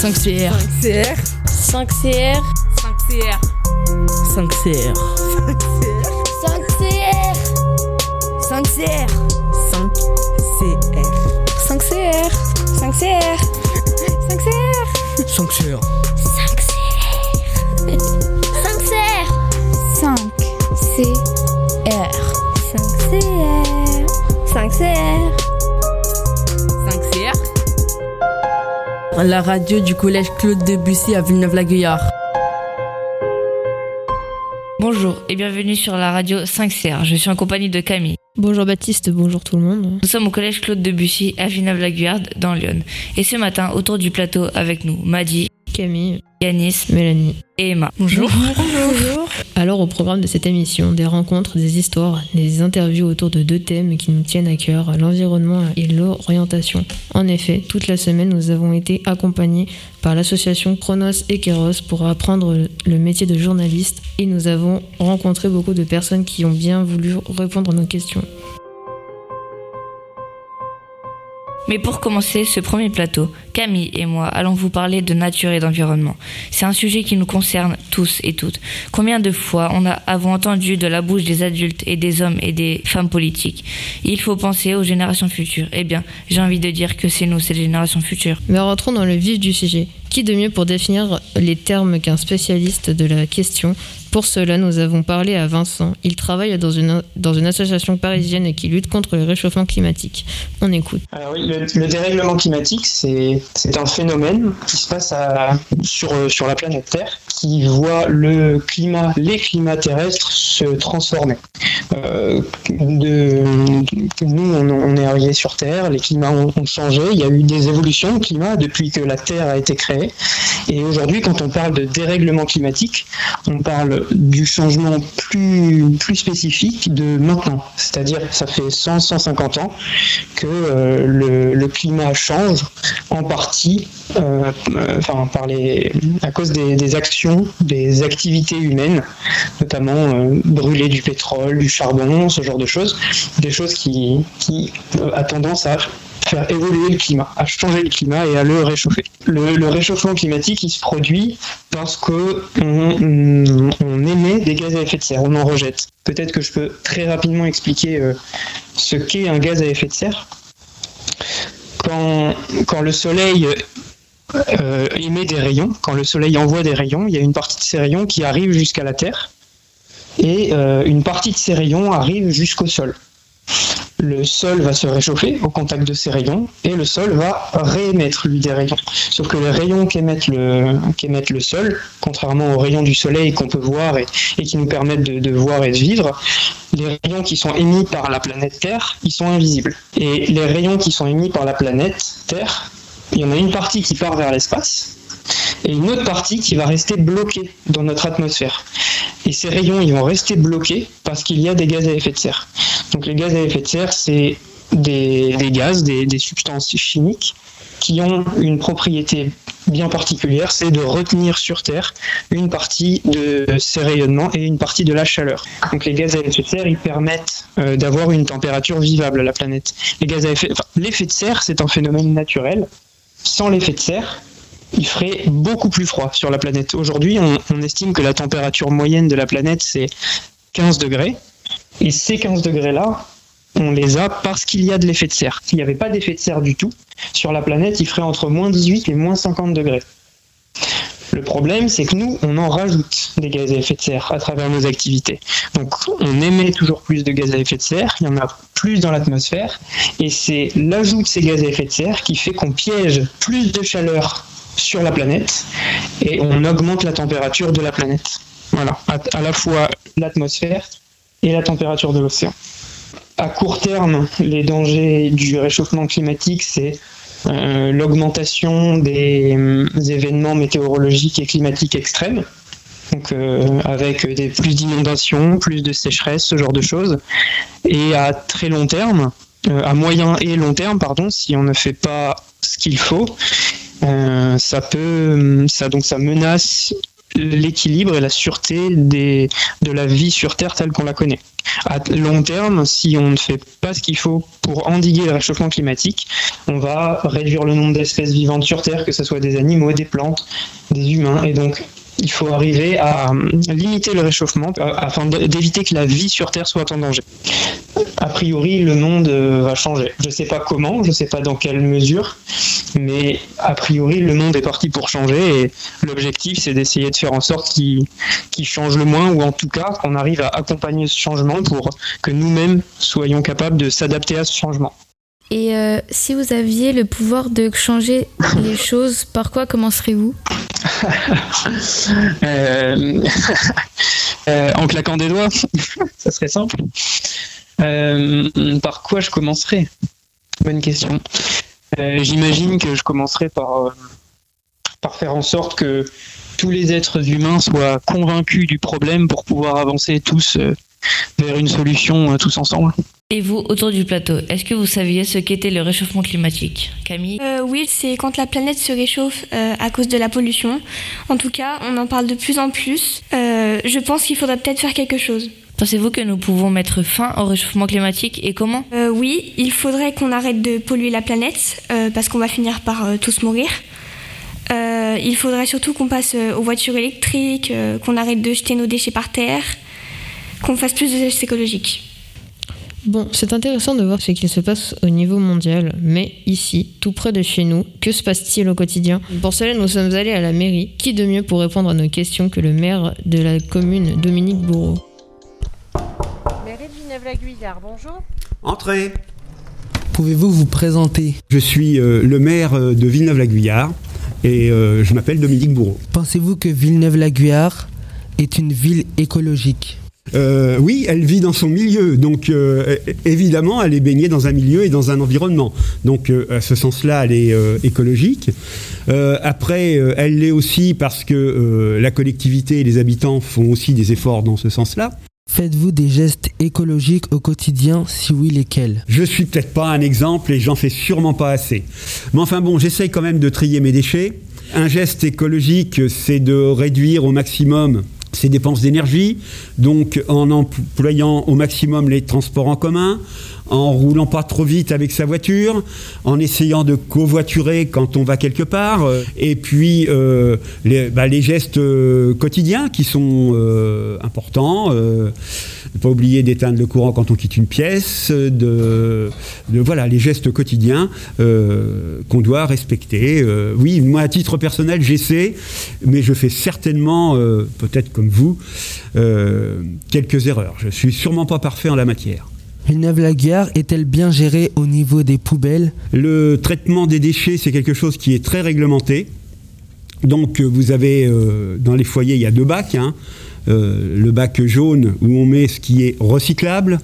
5CR. 5CR. 5CR. 5CR. 5CR. 5CR. 5CR. 5CR. 5CR. 5CR. 5CR. 5CR. 5CR. La radio du collège Claude Debussy à Villeneuve-la-Guyard. Bonjour et bienvenue sur la radio 5CR. Je suis en compagnie de Camille. Bonjour Baptiste, bonjour tout le monde. Nous sommes au collège Claude Debussy à Villeneuve-la-Guyard dans Lyon. Et ce matin, autour du plateau avec nous, Madi, Camille, Yanis Mélanie. et Emma. Bonjour. Bonjour. Alors au programme de cette émission, des rencontres, des histoires, des interviews autour de deux thèmes qui nous tiennent à cœur, l'environnement et l'orientation. En effet, toute la semaine, nous avons été accompagnés par l'association Chronos et Kéros pour apprendre le métier de journaliste et nous avons rencontré beaucoup de personnes qui ont bien voulu répondre à nos questions. Mais pour commencer ce premier plateau, Camille et moi allons vous parler de nature et d'environnement. C'est un sujet qui nous concerne tous et toutes. Combien de fois on a avons entendu de la bouche des adultes et des hommes et des femmes politiques? Il faut penser aux générations futures. Eh bien, j'ai envie de dire que c'est nous, les générations futures. Mais rentrons dans le vif du sujet. Qui de mieux pour définir les termes qu'un spécialiste de la question? Pour cela, nous avons parlé à Vincent. Il travaille dans une, dans une association parisienne qui lutte contre le réchauffement climatique. On écoute. Alors oui, le, le dérèglement climatique, c'est un phénomène qui se passe sur, sur la planète Terre, qui voit le climat, les climats terrestres se transformer. Euh, nous, on, est arrivé sur Terre, les climats ont, ont changé, il y a eu des évolutions de climat depuis que la Terre a été créée. Et aujourd'hui, quand on parle de dérèglement climatique, on parle du changement plus, plus spécifique de maintenant. C'est-à-dire ça fait 100-150 ans que euh, le, climat change en partie euh, enfin, par les, à cause des, des, actions, des activités humaines, notamment euh, brûler du pétrole, du charbon, ce genre de choses, des choses qui, qui a tendance à faire évoluer le climat, à changer le climat et à le réchauffer. Le, réchauffement climatique, il se produit parce que on, émet des gaz à effet de serre, on en rejette. Peut-être que je peux très rapidement expliquer euh, ce qu'est un gaz à effet de serre. Quand, quand le soleil euh, émet des rayons, quand le soleil envoie des rayons, il y a une partie de ces rayons qui arrive jusqu'à la Terre et euh, une partie de ces rayons arrive jusqu'au sol le sol va se réchauffer au contact de ces rayons et le sol va réémettre lui des rayons. Sauf que les rayons qu'émettent le, sol, contrairement aux rayons du soleil qu'on peut voir et, qui nous permettent de, voir et de vivre, les rayons qui sont émis par la planète Terre, ils sont invisibles. Et les rayons qui sont émis par la planète Terre, il y en a une partie qui part vers l'espace et une autre partie qui va rester bloquée dans notre atmosphère. Et ces rayons, ils vont rester bloqués parce qu'il y a des gaz à effet de serre. Donc les gaz à effet de serre, c'est des, gaz, des, substances chimiques qui ont une propriété bien particulière, c'est de retenir sur Terre une partie de ces rayonnements et une partie de la chaleur. Donc les gaz à effet de serre, ils permettent euh, d'avoir une température vivable à la planète. L'effet de serre, c'est un phénomène naturel. Sans l'effet de serre, il ferait beaucoup plus froid sur la planète. Aujourd'hui, on, estime que la température moyenne de la planète, c'est 15 degrés. Et ces 15 degrés-là, on les a parce qu'il y a de l'effet de serre. S'il n'y avait pas d'effet de serre du tout, sur la planète, il ferait entre moins 18 et moins 50 degrés. Le problème, c'est que nous, on en rajoute des gaz à effet de serre à travers nos activités. Donc, on émet toujours plus de gaz à effet de serre, il y en a plus dans l'atmosphère, et c'est l'ajout de ces gaz à effet de serre qui fait qu'on piège plus de chaleur sur la planète et on augmente la température de la planète. Voilà, à, la fois l'atmosphère et la température de l'océan. À court terme, les dangers du réchauffement climatique, c'est euh, l'augmentation des, des, événements météorologiques et climatiques extrêmes, donc euh, avec des plus d'inondations, plus de sécheresse, ce genre de choses. Et à très long terme, euh, à moyen et long terme, pardon, si on ne fait pas ce qu'il faut, euh, ça peut, donc ça menace l'équilibre et la sûreté des, de la vie sur Terre telle qu'on la connaît. À long terme, si on ne fait pas ce qu'il faut pour endiguer le réchauffement climatique, on va réduire le nombre d'espèces vivantes sur Terre, que ce soit des animaux, des plantes, des humains, et donc il faut arriver à limiter le réchauffement euh, afin d'éviter que la vie sur Terre soit en danger. A priori, le monde euh, va changer. Je ne sais pas comment, je ne sais pas dans quelle mesure, mais a priori, le monde est parti pour changer et l'objectif, c'est d'essayer de faire en sorte qu'il change le moins ou en tout cas qu'on arrive à accompagner ce changement pour que nous-mêmes soyons capables de s'adapter à ce changement. Et euh, si vous aviez le pouvoir de changer les choses, par quoi commencerez-vous? Euh, euh, En claquant des doigts, ça serait simple. par quoi je commencerai Bonne question. J'imagine que je commencerai par, par faire en sorte que tous les êtres humains soient convaincus du problème pour pouvoir avancer tous vers une solution tous ensemble. Et vous, autour du plateau, est-ce que vous saviez ce qu'était le réchauffement climatique? Camille? Euh, Oui, c'est quand la planète se réchauffe euh, à cause de la pollution. En tout cas, on en parle de plus en plus. Euh, je pense qu'il faudrait peut-être faire quelque chose. Pensez-vous que nous pouvons mettre fin au réchauffement climatique et comment? Oui, il faudrait qu'on arrête de polluer la planète parce qu'on va finir par tous mourir. il faudrait surtout qu'on passe aux voitures électriques, qu'on arrête de jeter nos déchets par terre, qu'on fasse plus de gestes écologiques. Bon, c'est intéressant de voir ce qu'il se passe au niveau mondial, mais ici, tout près de chez nous, que se passe-t-il au quotidien? Pour cela, nous sommes allés à la mairie. Qui de mieux pour répondre à nos questions que le maire de la commune, Dominique Bourreau? Mairie de Villeneuve-la-Guyard, bonjour. Entrez. Pouvez-vous vous présenter? Je suis euh, le maire euh, de Villeneuve-la-Guyard et euh, je m'appelle Dominique Bourreau. Pensez-vous que Villeneuve-la-Guyard est une ville écologique? Euh, oui, elle vit dans son milieu, donc euh, évidemment, elle est baignée dans un milieu et dans un environnement. Donc, euh, à ce sens-là, elle est écologique. après, elle l'est aussi parce que la collectivité et les habitants font aussi des efforts dans ce sens-là. Faites-vous des gestes écologiques au quotidien Si oui, lesquels? Je suis peut-être pas un exemple et j'en fais sûrement pas assez. Mais enfin bon, j'essaye quand même de trier mes déchets. Un geste écologique, c'est de réduire au maximum ses dépenses d'énergie, donc en employant au maximum les transports en commun, en roulant pas trop vite avec sa voiture, en essayant de covoiturer quand on va quelque part, euh, et puis euh, bah, les, gestes euh, quotidiens qui sont importants. Ne pas oublier d'éteindre le courant quand on quitte une pièce, de, voilà les gestes quotidiens qu'on doit respecter. oui, moi à titre personnel j'essaie, mais je fais certainement, peut-être comme vous, quelques erreurs. Je suis sûrement pas parfait en la matière. Villeneuve-la-Gare est-elle bien gérée au niveau des poubelles? Le traitement des déchets, c'est quelque chose qui est très réglementé. Donc euh, vous avez euh, dans les foyers, il y a deux bacs. Hein. Euh, le bac jaune où on met ce qui est recyclable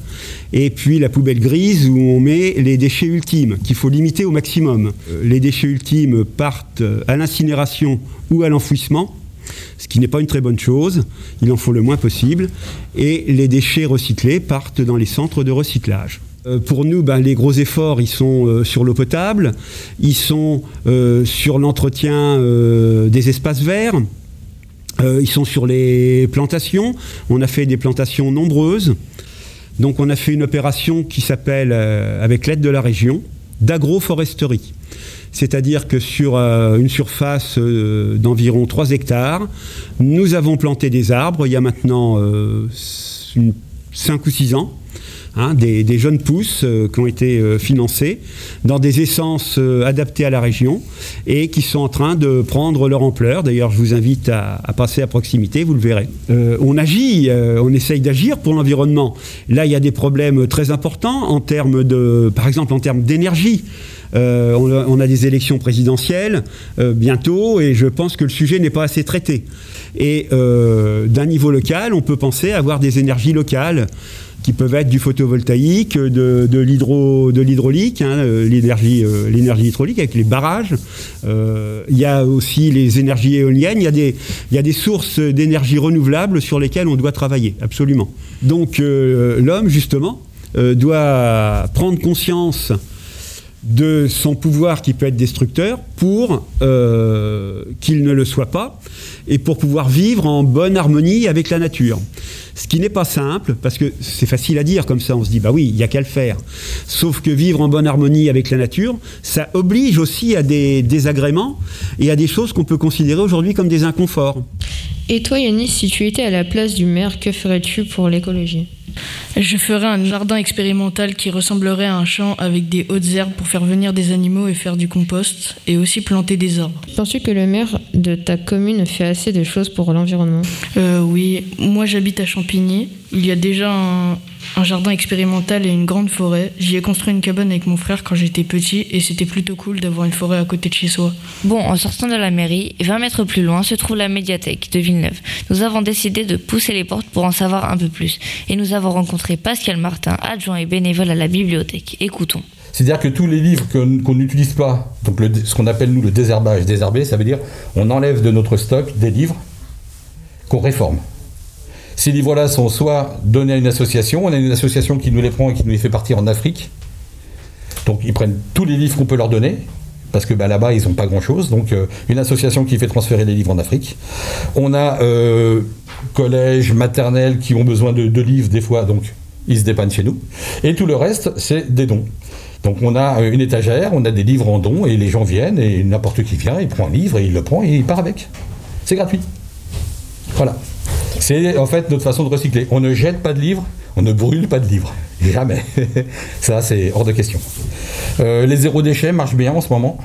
et puis la poubelle grise où on met les déchets ultimes qu'il faut limiter au maximum. les déchets ultimes partent à l'incinération ou à l'enfouissement ce qui n'est pas une très bonne chose. Il en faut le moins possible. Et les déchets recyclés partent dans les centres de recyclage. Euh, pour nous, ben, les gros efforts, ils sont euh, sur l'eau potable, ils sont euh, sur l'entretien des espaces verts, ils sont sur les plantations. On a fait des plantations nombreuses. Donc on a fait une opération qui s'appelle, avec l'aide de la région, d'agroforesterie c'est-à-dire que sur euh, une surface euh, d'environ 3 hectares, nous avons planté des arbres il y a maintenant 5 euh, ou 6 ans. Hein, des, jeunes pousses qui ont été financées dans des essences adaptées à la région et qui sont en train de prendre leur ampleur. D'ailleurs, je vous invite à, passer à proximité, vous le verrez. on agit, on essaye d'agir pour l'environnement. Là, il y a des problèmes très importants en termes de, par exemple, en termes d'énergie. Euh, on, a, des élections présidentielles euh, bientôt et je pense que le sujet n'est pas assez traité. Et euh, d'un niveau local, on peut penser avoir des énergies locales qui peuvent être du photovoltaïque, de, de l'hydraulique, hein, l'énergie, hydraulique avec les barrages. Il y a aussi les énergies éoliennes. Il y a des, y a des sources d'énergie renouvelables sur lesquelles on doit travailler, absolument. Donc l'homme, justement, doit prendre conscience de son pouvoir qui peut être destructeur pour euh, qu'il ne le soit pas et pour pouvoir vivre en bonne harmonie avec la nature. Ce qui n'est pas simple, parce que c'est facile à dire comme ça, on se dit, bah oui, il n'y a qu'à le faire. Sauf que vivre en bonne harmonie avec la nature, ça oblige aussi à des désagréments et à des choses qu'on peut considérer aujourd'hui comme des inconforts. Et toi, Yannis, si tu étais à la place du maire, que ferais-tu pour l'écologie? Je ferais un jardin expérimental qui ressemblerait à un champ avec des hautes herbes pour faire venir des animaux et faire du compost, et aussi planter des arbres. Penses-tu que le maire de ta commune fait assez de choses pour l'environnement? Euh, oui, moi j'habite à Champigny. Il y a déjà un, un jardin expérimental et une grande forêt. J'y ai construit une cabane avec mon frère quand j'étais petit et c'était plutôt cool d'avoir une forêt à côté de chez soi. Bon, en sortant de la mairie, 20 mètres plus loin se trouve la médiathèque de Villeneuve. Nous avons décidé de pousser les portes pour en savoir un peu plus. Et nous avons rencontré Pascal Martin, adjoint et bénévole à la bibliothèque. Écoutons. C'est-à-dire que tous les livres qu'on n'utilise pas, donc le- ce qu'on appelle nous le désherbage, désherber, ça veut dire on enlève de notre stock des livres qu'on réforme. Ces livres-là sont soit donnés à une association, on a une association qui nous les prend et qui nous les fait partir en Afrique. Donc ils prennent tous les livres qu'on peut leur donner, parce que bah, là-bas ils n'ont pas grand-chose. Donc euh, une association qui fait transférer les livres en Afrique. On a euh, collèges, maternelles qui ont besoin de, livres des fois, donc ils se dépannent chez nous. Et tout le reste, c'est des dons. Donc on a euh, une étagère, on a des livres en dons et les gens viennent et n'importe qui vient, il prend un livre et il le prend et il part avec. C'est gratuit. Voilà. C'est en fait notre façon de recycler. On ne jette pas de livres, on ne brûle pas de livres. Jamais. Ça, c'est hors de question. Euh, les zéro déchets marchent bien en ce moment.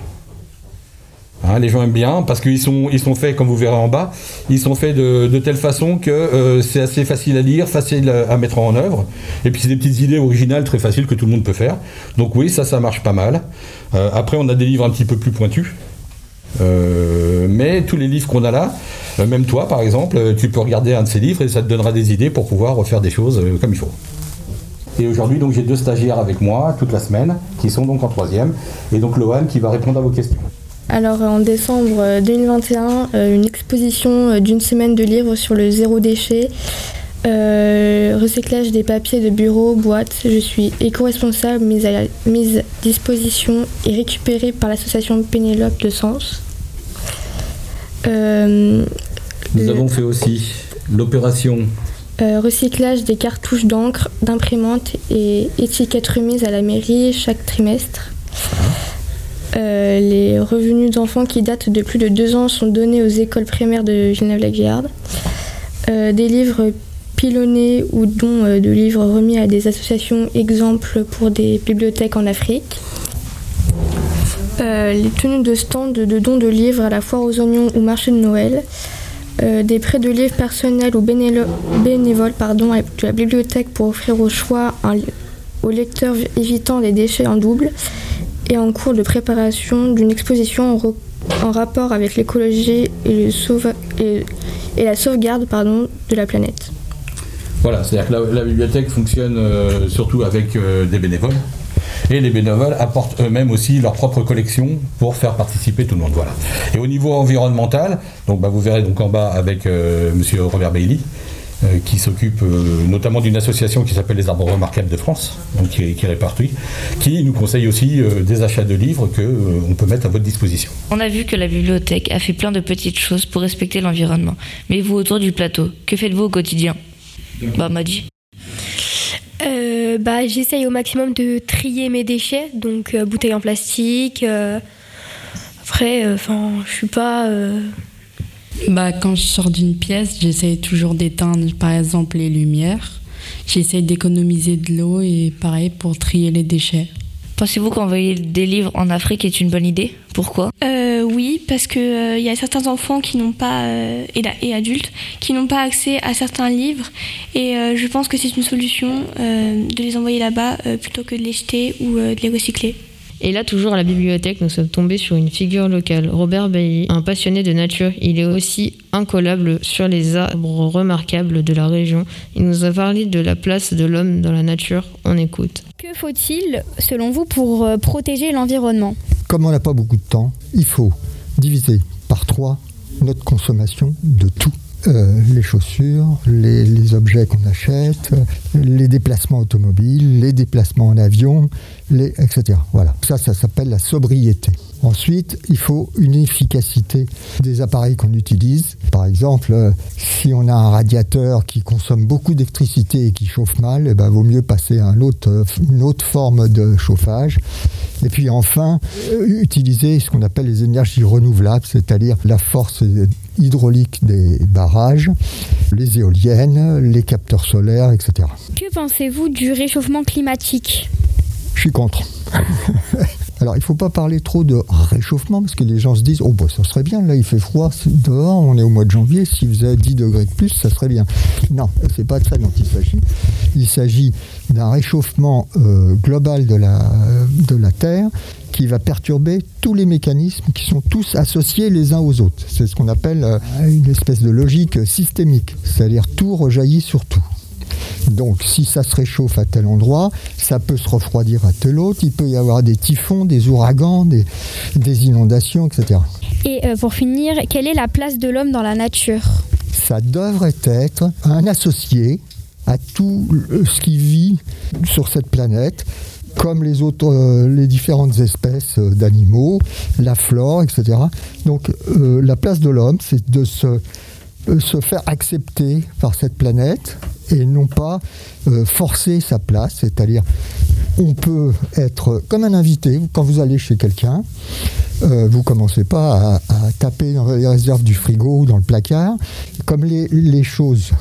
Hein, les gens aiment bien parce qu'ils sont, ils sont faits, comme vous verrez en bas, ils sont faits de, telle façon que euh, c'est assez facile à lire, facile à, à mettre en œuvre. Et puis c'est des petites idées originales très faciles que tout le monde peut faire. Donc oui, ça, ça marche pas mal. Euh, après, on a des livres un petit peu plus pointus. Euh, mais tous les livres qu'on a là, euh, même toi par exemple, euh, tu peux regarder un de ces livres et ça te donnera des idées pour pouvoir refaire des choses comme il faut. Et aujourd'hui, donc j'ai deux stagiaires avec moi toute la semaine qui sont donc en troisième. Et donc Lohan qui va répondre à vos questions. Alors en décembre euh, 2021, euh, une exposition d'une semaine de livres sur le zéro déchet, euh, recyclage des papiers de bureau, boîtes. Je suis éco-responsable, mise à, mise à disposition et récupérée par l'association Pénélope de Sens. Euh, Nous le- avons fait aussi l'opération euh, recyclage des cartouches d'encre, d'imprimante et étiquettes remises à la mairie chaque trimestre. Euh, les revenus d'enfants qui datent de plus de deux ans sont donnés aux écoles primaires de Villeneuve-la-Gaillarde. Euh, des livres pilonnés ou dons euh, de livres remis à des associations exemples pour des bibliothèques en Afrique. Euh, les tenues de stand de dons de livres à la foire aux oignons ou marché de Noël. Euh, des prêts de livres personnels ou bénévoles pardon, à- la bibliothèque pour offrir au choix aux lecteurs évitant les déchets en double et en cours de préparation d'une exposition en, rapport avec l'écologie et- et la sauvegarde pardon, de la planète. Voilà, c'est-à-dire que la, bibliothèque fonctionne euh, surtout avec euh, des bénévoles. Et les bénévoles apportent eux-mêmes aussi leur propre collection pour faire participer tout le monde. Voilà. Et au niveau environnemental, bah, vous verrez donc en bas avec euh, Monsieur Robert Bailly, euh, qui s'occupe notamment d'une association qui s'appelle les Arbres Remarquables de France, donc qui, est- qui qui nous conseille aussi des achats de livres que on peut mettre à votre disposition. On a vu que la bibliothèque a fait plein de petites choses pour respecter l'environnement. Mais vous, autour du plateau, que faites-vous au quotidien? Bah, m'a dit. Euh, bah, J'essaye au maximum de trier mes déchets, donc euh, bouteilles en plastique. euh, après, enfin, je suis pas. euh, Bah, quand je sors d'une pièce, j'essaye toujours d'éteindre par exemple les lumières. J'essaye d'économiser de l'eau et pareil pour trier les déchets. Pensez-vous qu'envoyer des livres en Afrique est une bonne idée? Pourquoi? Euh, oui, parce que il y a certains enfants qui n'ont pas euh, et, adultes qui n'ont pas accès à certains livres. Et euh, je pense que c'est une solution euh, de les envoyer là-bas euh, plutôt que de les jeter ou euh, de les recycler. Et là, toujours à la bibliothèque, nous sommes tombés sur une figure locale, Robert Bailly, un passionné de nature. Il est aussi incollable sur les arbres remarquables de la région. Il nous a parlé de la place de l'homme dans la nature. On écoute. Que faut-il, selon vous, pour euh, protéger l'environnement? Comme on n'a pas beaucoup de temps, il faut diviser par trois notre consommation de tout. Euh, les chaussures, les, objets qu'on achète, les déplacements automobiles, les déplacements en avion, etc. Voilà. Ça, ça s'appelle la sobriété. Ensuite, il faut une efficacité des appareils qu'on utilise. Par exemple, euh, si on a un radiateur qui consomme beaucoup d'électricité et qui chauffe mal, eh ben, vaut mieux passer à euh, une autre forme de chauffage. Et puis enfin, utiliser ce qu'on appelle les énergies renouvelables, c'est-à-dire la force hydraulique des barrages, les éoliennes, les capteurs solaires, etc. Que pensez-vous du réchauffement climatique? Je suis contre. Alors, il ne faut pas parler trop de réchauffement parce que les gens se disent Oh, bah, ça serait bien, là, il fait froid dehors, on est au mois de janvier, s'il faisait 10 degrés de plus, ça serait bien. Non, c'est pas de ça dont il s'agit. Il s'agit d'un réchauffement euh, global de la, de la Terre qui va perturber tous les mécanismes qui sont tous associés les uns aux autres. C'est ce qu'on appelle euh, une espèce de logique systémique, c'est-à-dire tout rejaillit sur tout. Donc si ça se réchauffe à tel endroit, ça peut se refroidir à tel autre, il peut y avoir des typhons, des ouragans, des, des inondations, etc. Et euh, pour finir, quelle est la place de l'homme dans la nature? Ça devrait être un associé à tout ce qui vit sur cette planète, comme les autres, euh, les différentes espèces euh, d'animaux, la flore, etc. Donc euh, la place de l'homme, c'est de se, se faire accepter par cette planète et non pas forcer sa place, c'est-à-dire on peut être comme un invité quand vous allez chez quelqu'un. Euh, vous commencez pas à, taper dans les réserves du frigo ou dans le placard. Comme les, les choses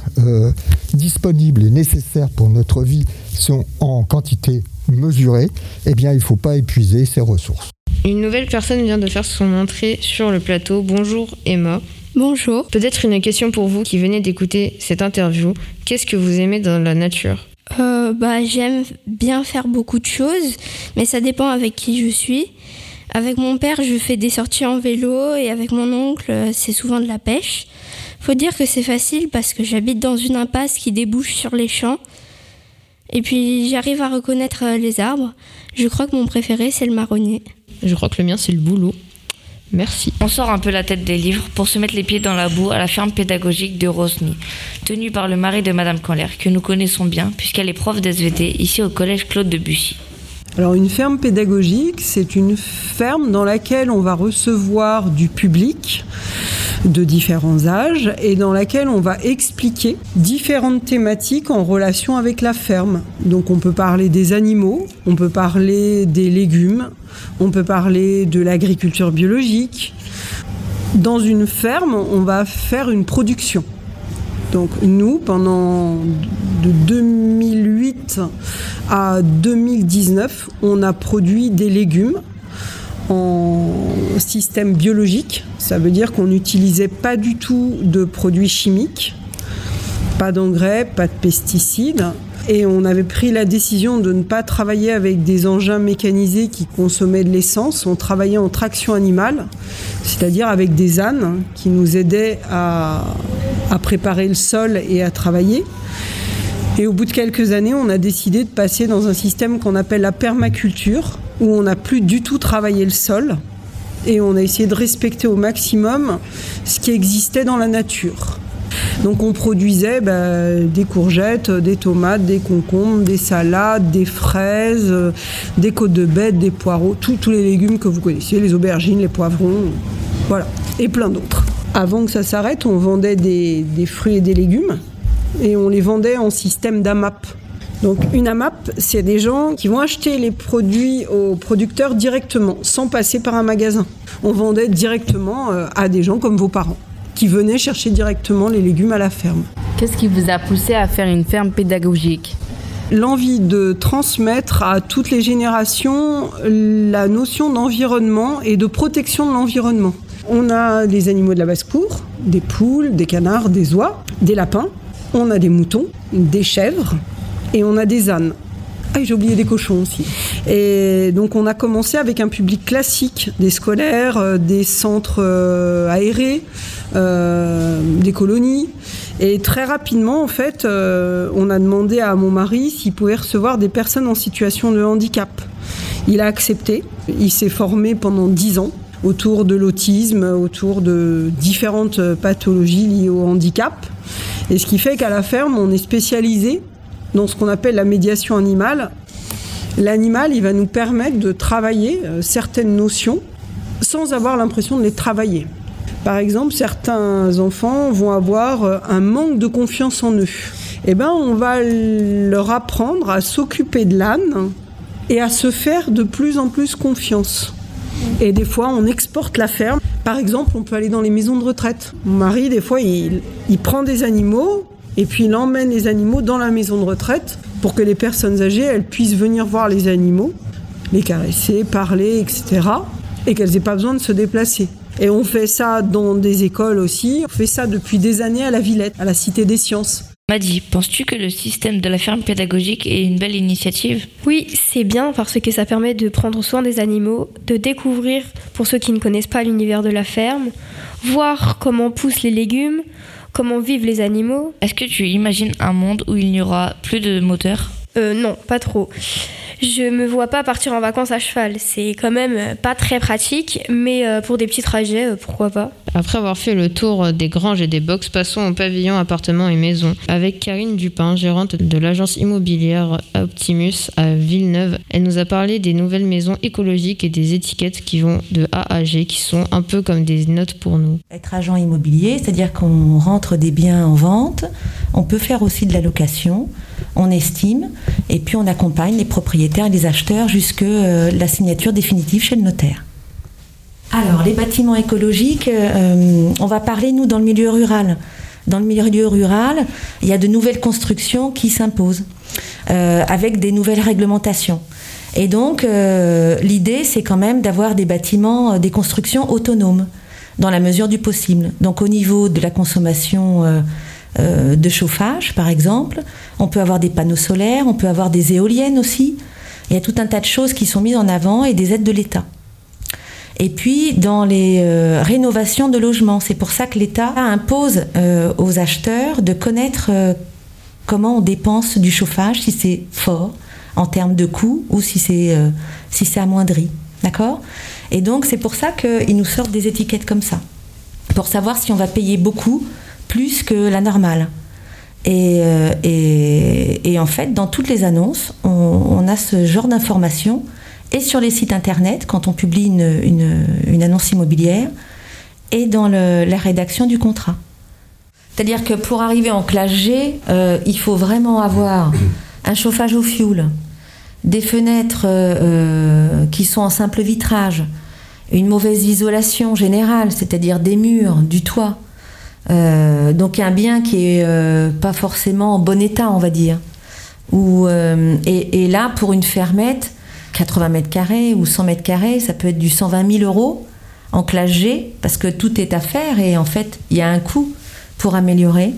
disponibles et nécessaires pour notre vie sont en quantité mesurée, eh bien il ne faut pas épuiser ses ressources. Une nouvelle personne vient de faire son entrée sur le plateau. Bonjour Emma. Bonjour. Peut-être une question pour vous qui venez d'écouter cette interview. Qu'est-ce que vous aimez dans la nature? Euh, bah, J'aime bien faire beaucoup de choses, mais ça dépend avec qui je suis. Avec mon père, je fais des sorties en vélo et avec mon oncle, c'est souvent de la pêche. Faut dire que c'est facile parce que j'habite dans une impasse qui débouche sur les champs. Et puis j'arrive à reconnaître les arbres. Je crois que mon préféré, c'est le marronnier. Je crois que le mien, c'est le boulot. Merci. On sort un peu la tête des livres pour se mettre les pieds dans la boue à la ferme pédagogique de Rosny, tenue par le mari de Madame Canler, que nous connaissons bien puisqu'elle est prof d'SVT ici au collège Claude de Bussy. Alors une ferme pédagogique, c'est une ferme dans laquelle on va recevoir du public de différents âges et dans laquelle on va expliquer différentes thématiques en relation avec la ferme. Donc on peut parler des animaux, on peut parler des légumes, on peut parler de l'agriculture biologique. Dans une ferme, on va faire une production. Donc nous, pendant de 2008 à 2019, on a produit des légumes en système biologique. Ça veut dire qu'on n'utilisait pas du tout de produits chimiques, pas d'engrais, pas de pesticides. Et on avait pris la décision de ne pas travailler avec des engins mécanisés qui consommaient de l'essence. On travaillait en traction animale, c'est-à-dire avec des ânes qui nous aidaient à, préparer le sol et à travailler. Et au bout de quelques années, on a décidé de passer dans un système qu'on appelle la permaculture, où on n'a plus du tout travaillé le sol et on a essayé de respecter au maximum ce qui existait dans la nature. Donc on produisait bah, des courgettes, des tomates, des concombres, des salades, des fraises, des côtes de bête, des poireaux, tous les légumes que vous connaissiez, les aubergines, les poivrons, voilà, et plein d'autres. Avant que ça s'arrête, on vendait des, des fruits et des légumes et on les vendait en système d'AMAP. Donc une AMAP, c'est des gens qui vont acheter les produits aux producteurs directement, sans passer par un magasin. On vendait directement euh, à des gens comme vos parents, qui venaient chercher directement les légumes à la ferme. Qu'est-ce qui vous a poussé à faire une ferme pédagogique L'envie de transmettre à toutes les générations la notion d'environnement et de protection de l'environnement. On a des animaux de la basse-cour, des poules, des canards, des oies, des lapins. On a des moutons, des chèvres, et on a des ânes. Ah, j'ai oublié des cochons aussi. Et donc on a commencé avec un public classique, des scolaires, euh, des centres euh, aérés, euh, des colonies. Et très rapidement, en fait, euh, on a demandé à mon mari s'il pouvait recevoir des personnes en situation de handicap. Il a accepté. Il s'est formé pendant dix ans. autour de l'autisme, autour de différentes pathologies liées au handicap. Et ce qui fait qu'à la ferme, on est spécialisé dans ce qu'on appelle la médiation animale. L'animal, il va nous permettre de travailler euh, certaines notions sans avoir l'impression de les travailler. Par exemple, certains enfants vont avoir euh, un manque de confiance en eux. Eh ben, on va leur apprendre à s'occuper de l'âne et à se faire de plus en plus confiance. Et des fois, on exporte la ferme. Par exemple, on peut aller dans les maisons de retraite. Mon mari, des fois, il, il prend des animaux et puis il emmène les animaux dans la maison de retraite pour que les personnes âgées, elles puissent venir voir les animaux, les caresser, parler, etc. Et qu'elles n'aient pas besoin de se déplacer. Et on fait ça dans des écoles aussi. On fait ça depuis des années à la Villette, à la Cité des Sciences. Madi, penses-tu que le système de la ferme pédagogique est une belle initiative? Oui, c'est bien parce que ça permet de prendre soin des animaux, de découvrir, pour ceux qui ne connaissent pas l'univers de la ferme, voir comment poussent les légumes, comment vivent les animaux? Est-ce que tu imagines un monde où il n'y aura plus de moteurs? Euh, non, pas trop. Je me vois pas partir en vacances à cheval. C'est quand même pas très pratique, mais euh, pour des petits trajets, euh, pourquoi pas. Après avoir fait le tour des granges et des box, passons au pavillon appartements et maisons avec Karine Dupin, gérante de l'agence immobilière Optimus à Villeneuve. Elle nous a parlé des nouvelles maisons écologiques et des étiquettes qui vont de A à G, qui sont un peu comme des notes pour nous. Être agent immobilier, c'est-à-dire qu'on rentre des biens en vente, on peut faire aussi de la location, on estime, et puis on accompagne les propriétaires et les acheteurs jusque euh, la signature définitive chez le notaire. Alors, les bâtiments écologiques, euh, on va parler, nous, dans le milieu rural. Dans le milieu rural, il y a de nouvelles constructions qui s'imposent, euh, avec des nouvelles réglementations. Et donc, l'idée, c'est quand même d'avoir des bâtiments, des constructions autonomes, dans la mesure du possible. Donc, au niveau de la consommation de chauffage, par exemple, on peut avoir des panneaux solaires, on peut avoir des éoliennes aussi. Il y a tout un tas de choses qui sont mises en avant et des aides de l'État. Et puis dans les euh, rénovations de logements, c'est pour ça que l'État impose euh, aux acheteurs de connaître euh, comment on dépense du chauffage, si c'est fort en termes de coûts ou si c'est si c'est amoindri. D'accord? Et donc c'est pour ça qu'ils nous sortent des étiquettes comme ça, pour savoir si on va payer beaucoup plus que la normale. Euh, et, en fait, dans toutes les annonces, on, a ce genre d'informations. Et sur les sites internet, quand on publie une, une, annonce immobilière, et dans la rédaction du contrat. C'est-à-dire que pour arriver en classe G, euh, il faut vraiment avoir un chauffage au fioul, des fenêtres euh, qui sont en simple vitrage, une mauvaise isolation générale, c'est-à-dire des murs, du toit, euh, donc un bien qui est euh, pas forcément en bon état, on va dire. Euh, et, là, pour une fermette, 80 mètres carrés ou 100 mètres carrés, ça peut être du 120 000 euros en classe G, parce que tout est à faire et en fait, il y a un coût pour améliorer.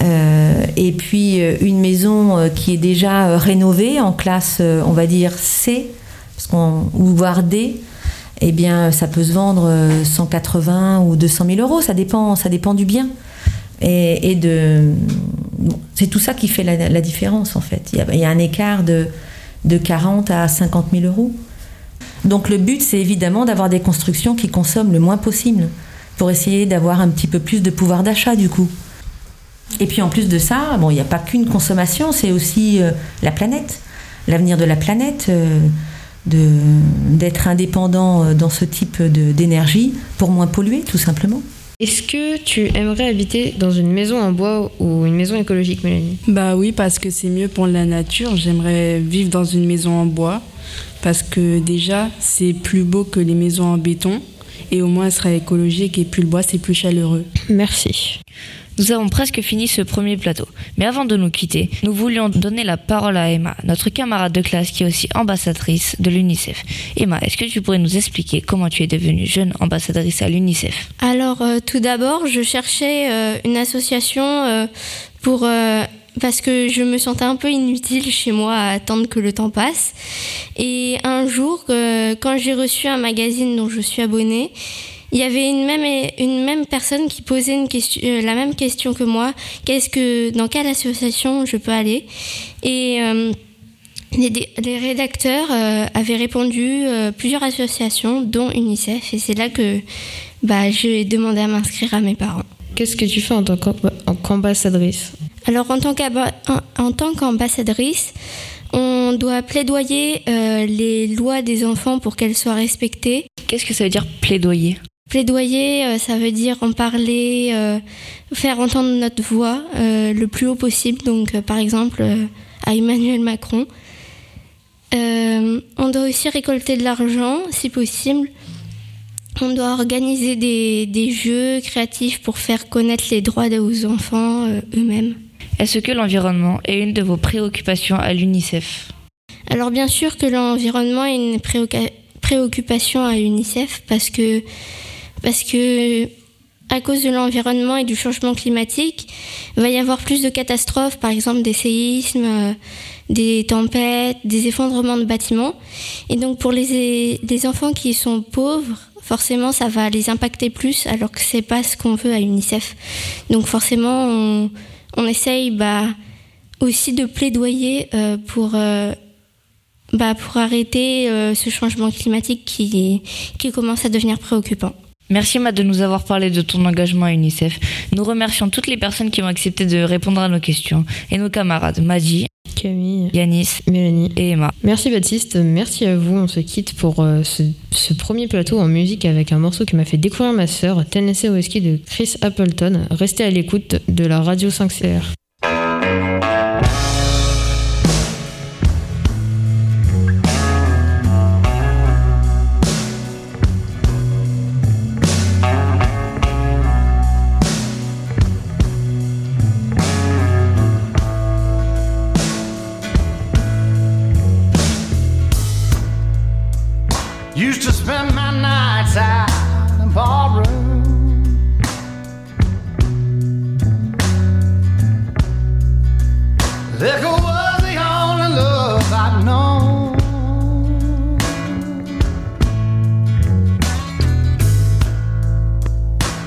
et puis une maison qui est déjà rénovée en classe, on va dire C, parce qu'on, ou voire D, eh bien, ça peut se vendre 180 euh, ou 200 000 euros. Ça dépend, ça dépend du bien. Et, de, c'est tout ça qui fait la, différence en fait. Il y, a, un écart de, de 40 à 50 000 euros. Donc le but, c'est évidemment d'avoir des constructions qui consomment le moins possible pour essayer d'avoir un petit peu plus de pouvoir d'achat du coup. Et puis en plus de ça, bon, il n'y a pas qu'une consommation, c'est aussi euh, la planète, l'avenir de la planète. Euh, d'être indépendant euh, dans ce type d'énergie pour moins polluer, tout simplement. Est-ce que tu aimerais habiter dans une maison en bois ou une maison écologique, Mélanie? Bah oui, parce que c'est mieux pour la nature. J'aimerais vivre dans une maison en bois parce que déjà, c'est plus beau que les maisons en béton et au moins, elle sera écologique et puis le bois, c'est plus chaleureux. Merci. Nous avons presque fini ce premier plateau. Mais avant de nous quitter, nous voulions donner la parole à Emma, notre camarade de classe qui est aussi ambassadrice de l'UNICEF. Emma, est-ce que tu pourrais nous expliquer comment tu es devenue jeune ambassadrice à l'UNICEF? Alors, euh, tout d'abord, je cherchais euh, une association euh, pour parce que je me sentais un peu inutile chez moi à attendre que le temps passe. Et un jour, quand j'ai reçu un magazine dont je suis abonnée, il y avait une même, une même personne qui posait une question, euh, la même question que moi. Qu'est-ce que, dans quelle association je peux aller? Et euh, les, les rédacteurs euh, avaient répondu euh, plusieurs associations, dont UNICEF, et c'est là que bah, j'ai demandé à m'inscrire à mes parents. Qu'est-ce que tu fais en tant qu'ambassadrice? Alors en tant qu'ambassadrice, on doit plaidoyer euh, les lois des enfants pour qu'elles soient respectées. Qu'est-ce que ça veut dire plaidoyer? Plaidoyer, ça veut dire en parler, faire entendre notre voix le plus haut possible. Donc par exemple à Emmanuel Macron. Euh, on doit aussi récolter de l'argent, si possible. On doit organiser des, jeux créatifs pour faire connaître les droits aux enfants euh, eux-mêmes. Est-ce que l'environnement est une de vos préoccupations à l'UNICEF? Alors bien sûr que l'environnement est une préoccupation à l'UNICEF parce que, parce que à cause de l'environnement et du changement climatique, il va y avoir plus de catastrophes, par exemple des séismes, euh, des tempêtes, des effondrements de bâtiments. Et donc pour les, les enfants qui sont pauvres, forcément ça va les impacter plus alors que c'est pas ce qu'on veut à UNICEF. Donc forcément on, essaye bah, aussi de plaidoyer euh, pour, euh, bah, pour arrêter ce changement climatique qui, qui commence à devenir préoccupant. Merci Matt de nous avoir parlé de ton engagement à UNICEF. Nous remercions toutes les personnes qui ont accepté de répondre à nos questions et nos camarades Madji, Camille, Yanis, Mélanie et Emma. Merci Baptiste, merci à vous. On se quitte pour euh, ce, ce, premier plateau en musique avec un morceau qui m'a fait découvrir ma sœur, Tennessee Whiskey de Chris Appleton. Restez à l'écoute de la radio 5CR.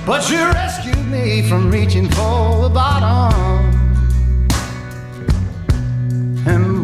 But you rescued me from reaching for the bottom. And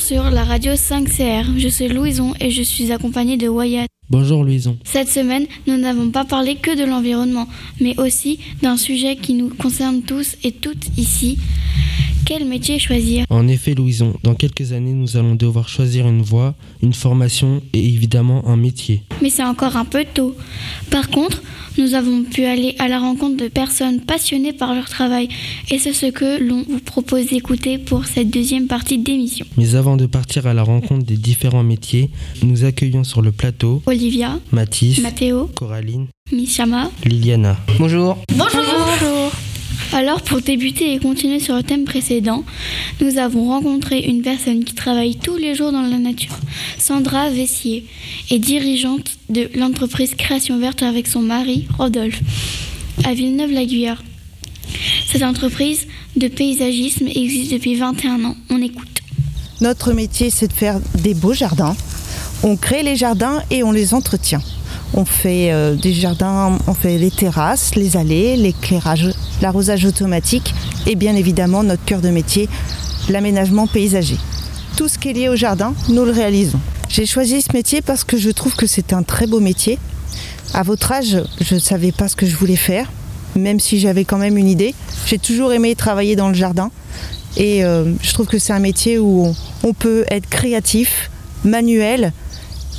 sur la radio 5CR. Je suis Louison et je suis accompagnée de Wyatt. Bonjour Louison. Cette semaine, nous n'avons pas parlé que de l'environnement, mais aussi d'un sujet qui nous concerne tous et toutes ici. Quel métier choisir En effet Louison, dans quelques années nous allons devoir choisir une voie, une formation et évidemment un métier. Mais c'est encore un peu tôt. Par contre, nous avons pu aller à la rencontre de personnes passionnées par leur travail et c'est ce que l'on vous propose d'écouter pour cette deuxième partie d'émission. Mais avant de partir à la rencontre des différents métiers, nous accueillons sur le plateau Olivia, Mathis, Mathéo, Coraline, Mishama. Liliana. Bonjour. Bonjour. Alors pour débuter et continuer sur le thème précédent, nous avons rencontré une personne qui travaille tous les jours dans la nature. Sandra Vessier est dirigeante de l'entreprise Création Verte avec son mari Rodolphe à Villeneuve-la-Guyard. Cette entreprise de paysagisme existe depuis 21 ans. On écoute. Notre métier, c'est de faire des beaux jardins. On crée les jardins et on les entretient. On fait euh, des jardins, on fait les terrasses, les allées, l'éclairage, l'arrosage automatique et bien évidemment notre cœur de métier, l'aménagement paysager. Tout ce qui est lié au jardin, nous le réalisons. J'ai choisi ce métier parce que je trouve que c'est un très beau métier. À votre âge, je ne savais pas ce que je voulais faire, même si j'avais quand même une idée. J'ai toujours aimé travailler dans le jardin et euh, je trouve que c'est un métier où on, on peut être créatif, manuel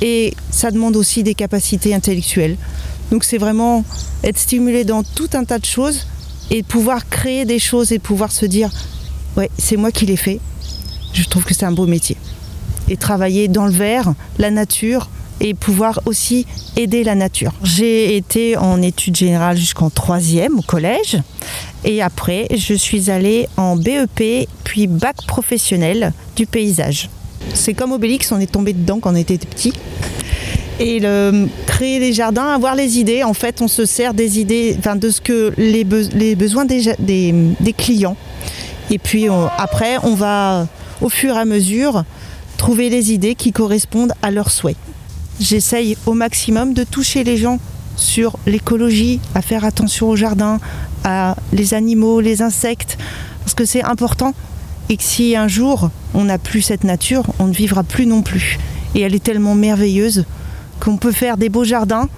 et ça demande aussi des capacités intellectuelles. Donc c'est vraiment être stimulé dans tout un tas de choses et pouvoir créer des choses et pouvoir se dire ouais c'est moi qui l'ai fait. Je trouve que c'est un beau métier. Et travailler dans le vert, la nature et pouvoir aussi aider la nature. J'ai été en études générales jusqu'en troisième au collège et après je suis allée en BEP puis bac professionnel du paysage. C'est comme Obélix, on est tombé dedans quand on était petit. Et créer les jardins, avoir les idées, en fait, on se sert des idées, enfin, de ce que les, be- les besoins des, des- des clients. Et puis après, on va, au fur et à mesure, trouver les idées qui correspondent à leurs souhaits. J'essaye au maximum de toucher les gens sur l'écologie, à faire attention au jardin, à les animaux, les insectes, parce que c'est important et que si un jour on n'a plus cette nature, on ne vivra plus non plus. Et elle est tellement merveilleuse qu'on peut faire des beaux jardins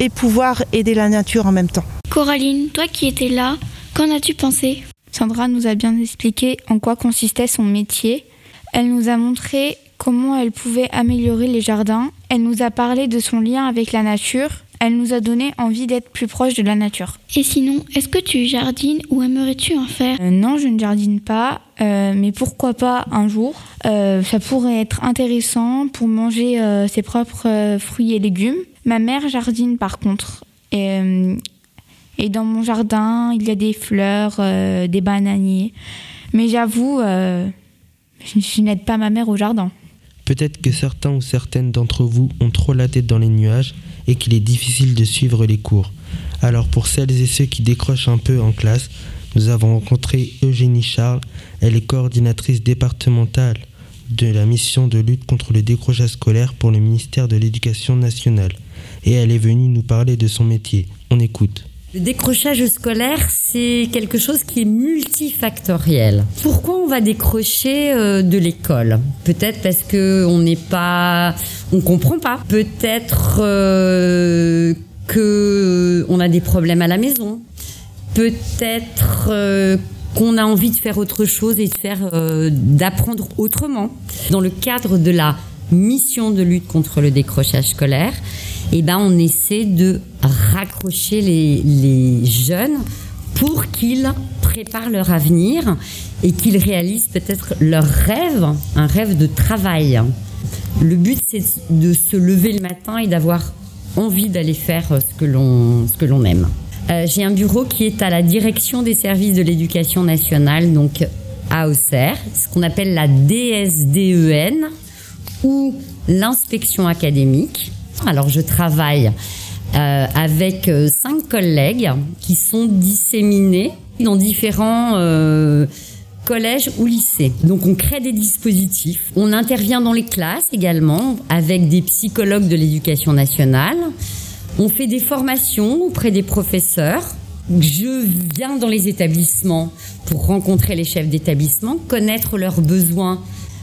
et pouvoir aider la nature en même temps. Coraline, toi qui étais là, qu'en as-tu pensé? Sandra nous a bien expliqué en quoi consistait son métier. Elle nous a montré comment elle pouvait améliorer les jardins. Elle nous a parlé de son lien avec la nature. Elle nous a donné envie d'être plus proche de la nature. Et sinon, est-ce que tu jardines ou aimerais-tu en faire? Euh, non, je ne jardine pas, euh, mais pourquoi pas un jour? Euh, Ça pourrait être intéressant pour manger ses propres fruits et légumes. Ma mère jardine par contre. Et, et dans mon jardin, il y a des fleurs, des bananiers. Mais j'avoue, je, je n'aide pas ma mère au jardin. Peut-être que certains ou certaines d'entre vous ont trop la tête dans les nuages et qu'il est difficile de suivre les cours. Alors pour celles et ceux qui décrochent un peu en classe, nous avons rencontré Eugénie Charles. Elle est coordinatrice départementale de la mission de lutte contre le décrochage scolaire pour le ministère de l'Éducation nationale. Et elle est venue nous parler de son métier. On écoute. Le décrochage scolaire, c'est quelque chose qui est multifactoriel. Pourquoi on va décrocher euh, de l'école? Peut-être parce que on n'est pas, on comprend pas. Peut-être euh, que on a des problèmes à la maison. Peut-être euh, qu'on a envie de faire autre chose et de faire, euh, d'apprendre autrement. Dans le cadre de la mission de lutte contre le décrochage scolaire, eh ben, on essaie de raccrocher les, jeunes pour qu'ils préparent leur avenir et qu'ils réalisent peut-être leur rêve, un rêve de travail. Le but, c'est de se lever le matin et d'avoir envie d'aller faire ce que l'on ce que l'on aime. Euh, J'ai un bureau qui est à la direction des services de l'éducation nationale, donc à Auxerre, ce qu'on appelle la DSDEN ou l'inspection académique. Alors je travaille euh, avec euh, cinq collègues qui sont disséminés dans différents euh, collèges ou lycées. Donc on crée des dispositifs. On intervient dans les classes également avec des psychologues de l'éducation nationale. On fait des formations auprès des professeurs. Je viens dans les établissements pour rencontrer les chefs d'établissement, connaître leurs besoins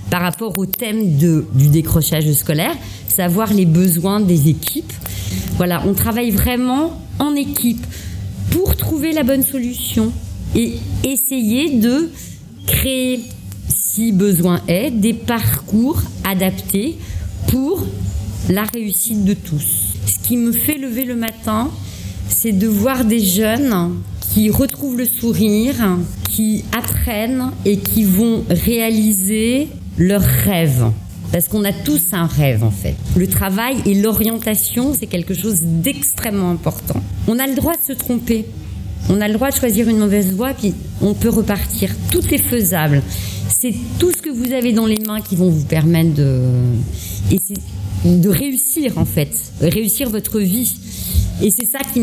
par rapport au thème du décrochage scolaire, savoir les besoins des équipes. Voilà, on travaille vraiment en équipe pour trouver la bonne solution et essayer de créer, si besoin est, des parcours adaptés pour la réussite de tous. Ce qui me fait lever le matin, c'est de voir des jeunes qui retrouvent le sourire, qui apprennent et qui vont réaliser leurs rêves. Parce qu'on a tous un rêve en fait. Le travail et l'orientation, c'est quelque chose d'extrêmement important. On a le droit de se tromper. On a le droit de choisir une mauvaise voie, puis on peut repartir. Tout est faisable. C'est tout ce que vous avez dans les mains qui vont vous permettre de, réussir en fait, réussir votre vie. Et c'est ça qui,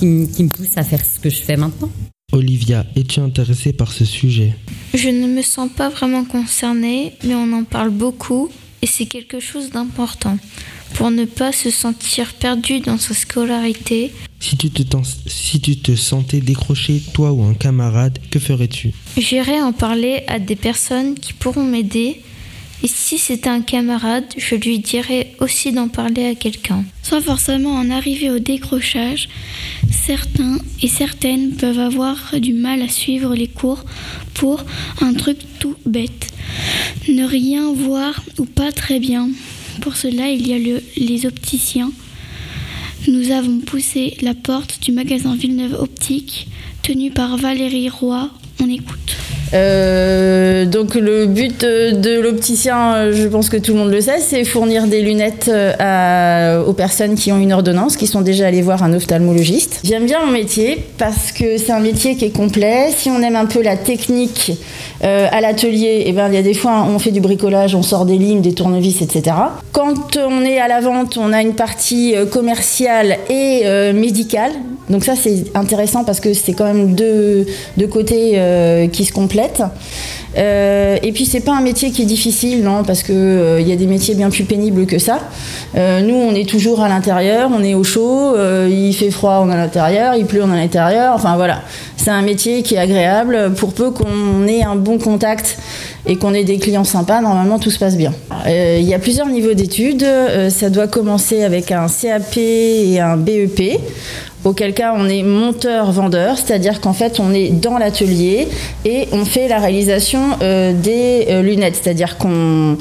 qui me pousse à faire ce que je fais maintenant. Olivia, es-tu intéressée par ce sujet? Je ne me sens pas vraiment concernée, mais on en parle beaucoup et c'est quelque chose d'important pour ne pas se sentir perdu dans sa scolarité. si tu, te si tu te sentais décroché, toi ou un camarade, que ferais-tu? J'irais en parler à des personnes qui pourront m'aider. Et si c'était un camarade, je lui dirais aussi d'en parler à quelqu'un. Sans forcément en arriver au décrochage, certains et certaines peuvent avoir du mal à suivre les cours pour un truc tout bête. Ne rien voir ou pas très bien. Pour cela, il y a le, les opticiens. Nous avons poussé la porte du magasin Villeneuve Optique, tenu par Valérie Roy. On écoute. Euh, donc le but de, l'opticien, je pense que tout le monde le sait, c'est fournir des lunettes euh, aux personnes qui ont une ordonnance, qui sont déjà allées voir un ophtalmologiste. J'aime bien mon métier parce que c'est un métier qui est complet. Si on aime un peu la technique euh, à l'atelier, eh ben, il y a des fois on fait du bricolage, on sort des lignes, des tournevis, etc. Quand on est à la vente, on a une partie commerciale et médicale. Donc ça c'est intéressant parce que c'est quand même deux, deux côtés euh, qui se complètent. Euh, et puis c'est pas un métier qui est difficile, non, parce que euh, il y a des métiers bien plus pénibles que ça. Nous, on est toujours à l'intérieur, on est au chaud, il fait froid, on est à l'intérieur, il pleut, on est à l'intérieur. Enfin voilà, c'est un métier qui est agréable. Pour peu qu'on ait un bon contact et qu'on ait des clients sympas, normalement tout se passe bien. Il y a plusieurs niveaux d'études. Ça doit commencer avec un CAP et un BEP. Auquel cas on est monteur-vendeur, c'est-à-dire qu'en fait on est dans l'atelier et on fait la réalisation euh, des euh, lunettes, c'est-à-dire qu'on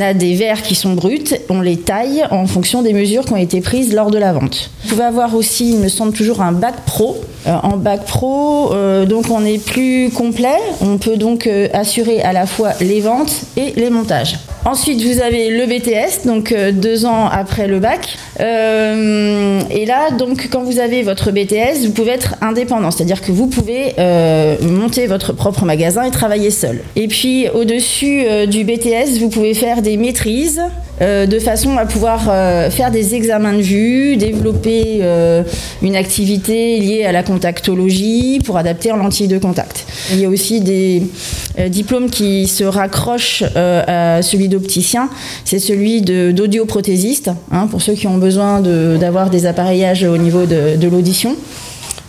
a des verres qui sont bruts, on les taille en fonction des mesures qui ont été prises lors de la vente. Vous pouvez avoir aussi, il me semble toujours un bac pro. Euh, en bac pro, euh, donc on est plus complet, on peut donc euh, assurer à la fois les ventes et les montages. Ensuite, vous avez le BTS, donc deux ans après le bac. Et là, donc, quand vous avez votre BTS, vous pouvez être indépendant, c'est-à-dire que vous pouvez monter votre propre magasin et travailler seul. Et puis, au-dessus du BTS, vous pouvez faire des maîtrises euh, de façon à pouvoir euh, faire des examens de vue, développer euh, une activité liée à la contactologie pour adapter en lentille de contact. Il y a aussi des diplômes qui se raccrochent à celui d'opticien, c'est celui d'audioprothésiste, hein, pour ceux qui ont besoin d'avoir des appareillages au niveau de l'audition.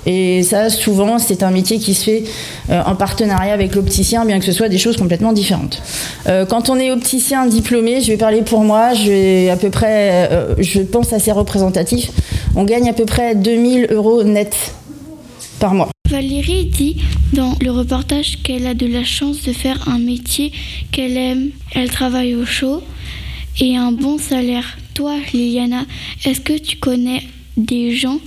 Et ça, souvent, c'est un métier qui se fait euh, en partenariat avec l'opticien, bien que ce soit des choses complètement différentes. Euh, quand on est opticien diplômé, je vais parler pour moi, à peu près, euh, je pense assez représentatif, on gagne à peu près 2000 euros net par mois. Valérie dit dans le reportage qu'elle a de la chance de faire un métier qu'elle aime. Elle travaille au chaud et un bon salaire. Toi, Liliana, est-ce que tu connais des gens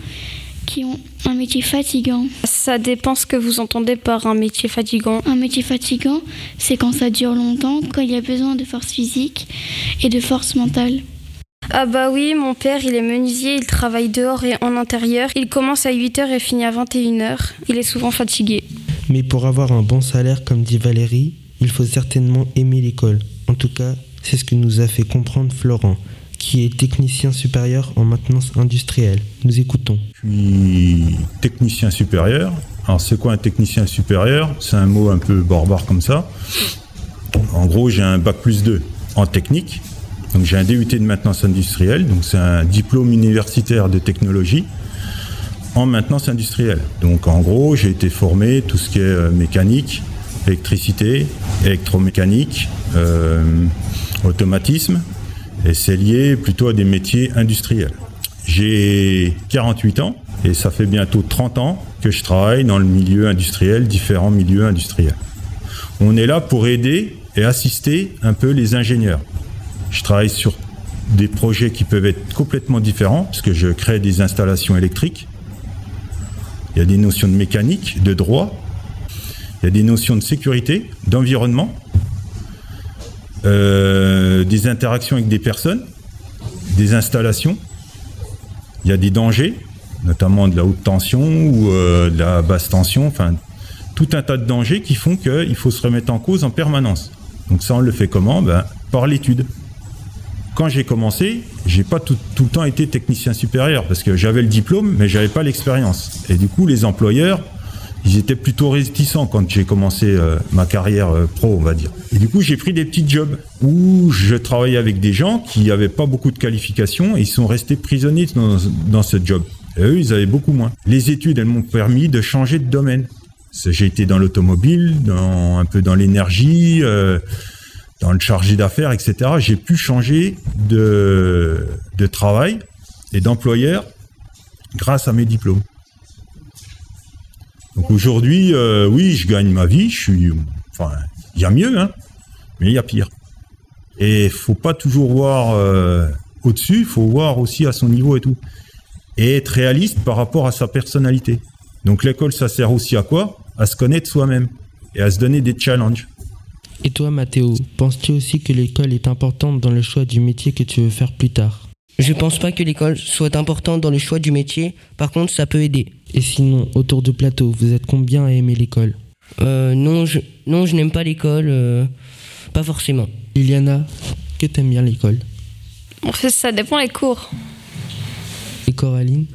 qui ont un métier fatigant Ça dépend ce que vous entendez par un métier fatigant. Un métier fatigant, c'est quand ça dure longtemps, quand il y a besoin de force physique et de force mentale. Ah bah oui, mon père, il est menuisier, il travaille dehors et en intérieur. Il commence à 8h et finit à 21h. Il est souvent fatigué. Mais pour avoir un bon salaire, comme dit Valérie, il faut certainement aimer l'école. En tout cas, c'est ce que nous a fait comprendre Florent, qui est technicien supérieur en maintenance industrielle. Nous écoutons. Je suis technicien supérieur. Alors c'est quoi un technicien supérieur? C'est un mot un peu barbare comme ça. En gros, j'ai un bac plus 2 en technique. Donc j'ai un DUT de maintenance industrielle, donc c'est un diplôme universitaire de technologie en maintenance industrielle. Donc en gros, j'ai été formé tout ce qui est euh, mécanique, électricité, électromécanique, euh, automatisme, et c'est lié plutôt à des métiers industriels. J'ai 48 ans et ça fait bientôt 30 ans que je travaille dans le milieu industriel, différents milieux industriels. On est là pour aider et assister un peu les ingénieurs. Je travaille sur des projets qui peuvent être complètement différents, parce que je crée des installations électriques. Il y a des notions de mécanique, de droit. Il y a des notions de sécurité, d'environnement. Euh, des interactions avec des personnes, des installations. Il y a des dangers, notamment de la haute tension ou euh, de la basse tension. Enfin, tout un tas de dangers qui font qu'il faut se remettre en cause en permanence. Donc ça, on le fait comment? Ben, Par l'étude quand j'ai commencé, j'ai pas tout, tout, le temps été technicien supérieur parce que j'avais le diplôme, mais j'avais pas l'expérience. Et du coup, les employeurs, ils étaient plutôt réticents quand j'ai commencé euh, ma carrière euh, pro, on va dire. Et du coup, j'ai pris des petits jobs où je travaillais avec des gens qui n'avaient pas beaucoup de qualifications et ils sont restés prisonniers dans, dans ce job. Et eux, ils avaient beaucoup moins. Les études, elles m'ont permis de changer de domaine. J'ai été dans l'automobile, un peu dans l'énergie. Euh, dans le chargé d'affaires, etc., j'ai pu changer de, de travail et d'employeur grâce à mes diplômes. Donc aujourd'hui, euh, oui, je gagne ma vie, je suis, enfin, il y a mieux, hein, mais il y a pire. Et il faut pas toujours voir euh, au-dessus, il faut voir aussi à son niveau et tout. Et être réaliste par rapport à sa personnalité. Donc l'école, ça sert aussi à quoi? À se connaître soi-même et à se donner des challenges. Et toi, Mathéo, penses-tu aussi que l'école est importante dans le choix du métier que tu veux faire plus tard? Je pense pas que l'école soit importante dans le choix du métier, par contre, ça peut aider. Et sinon, autour du plateau, vous êtes combien à aimer l'école euh, non, je, non, je n'aime pas l'école, euh, pas forcément. Liliana, que t'aimes bien l'école En fait, ça dépend les cours. Et Coraline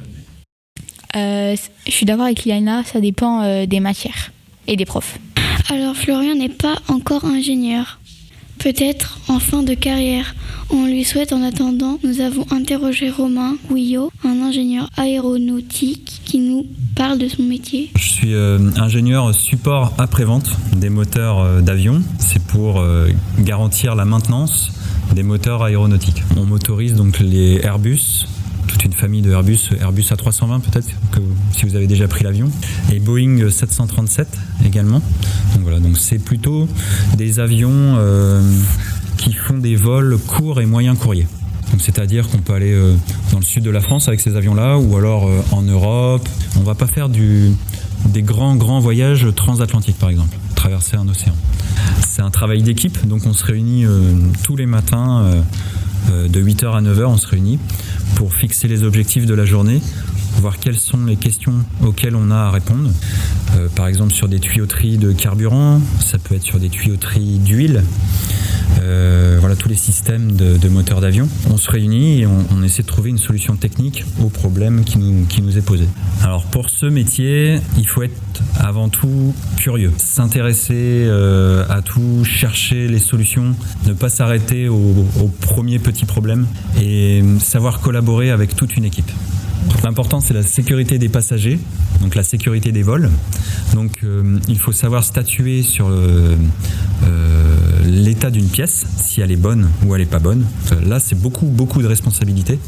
euh, Je suis d'accord avec Liliana, ça dépend euh, des matières et des profs. Alors Florian n'est pas encore ingénieur. Peut-être en fin de carrière. On lui souhaite en attendant. Nous avons interrogé Romain Gouillot, un ingénieur aéronautique qui nous parle de son métier. Je suis euh, ingénieur support après-vente des moteurs euh, d'avion. C'est pour euh, garantir la maintenance des moteurs aéronautiques. On motorise donc les Airbus, toute une famille de Airbus, Airbus A320 peut-être, si vous avez déjà pris l'avion, et Boeing 737 également. Donc voilà, donc c'est plutôt des avions euh, qui font des vols courts et moyens courriers. C'est-à-dire qu'on peut aller euh, dans le sud de la France avec ces avions-là, ou alors euh, en Europe. On va pas faire du, des grands, grands voyages transatlantiques, par exemple, traverser un océan. C'est un travail d'équipe, donc on se réunit tous les matins, de 8h à 9h, on se réunit pour fixer les objectifs de la journée, voir quelles sont les questions auxquelles on a à répondre. Euh, par exemple sur des tuyauteries de carburant, ça peut être sur des tuyauteries d'huile. Euh, voilà tous les systèmes de, moteurs d'avion. On se réunit et on, essaie de trouver une solution technique au problème qui nous, qui nous est posé. Alors pour ce métier, il faut être avant tout curieux, s'intéresser euh, à tout, chercher les solutions, ne pas s'arrêter au, au premier petit problème et savoir collaborer avec toute une équipe. L'important, c'est la sécurité des passagers, donc la sécurité des vols. Donc, euh, il faut savoir statuer sur euh, euh, l'état d'une pièce, si elle est bonne ou elle n'est pas bonne. Là, c'est beaucoup, beaucoup de responsabilités.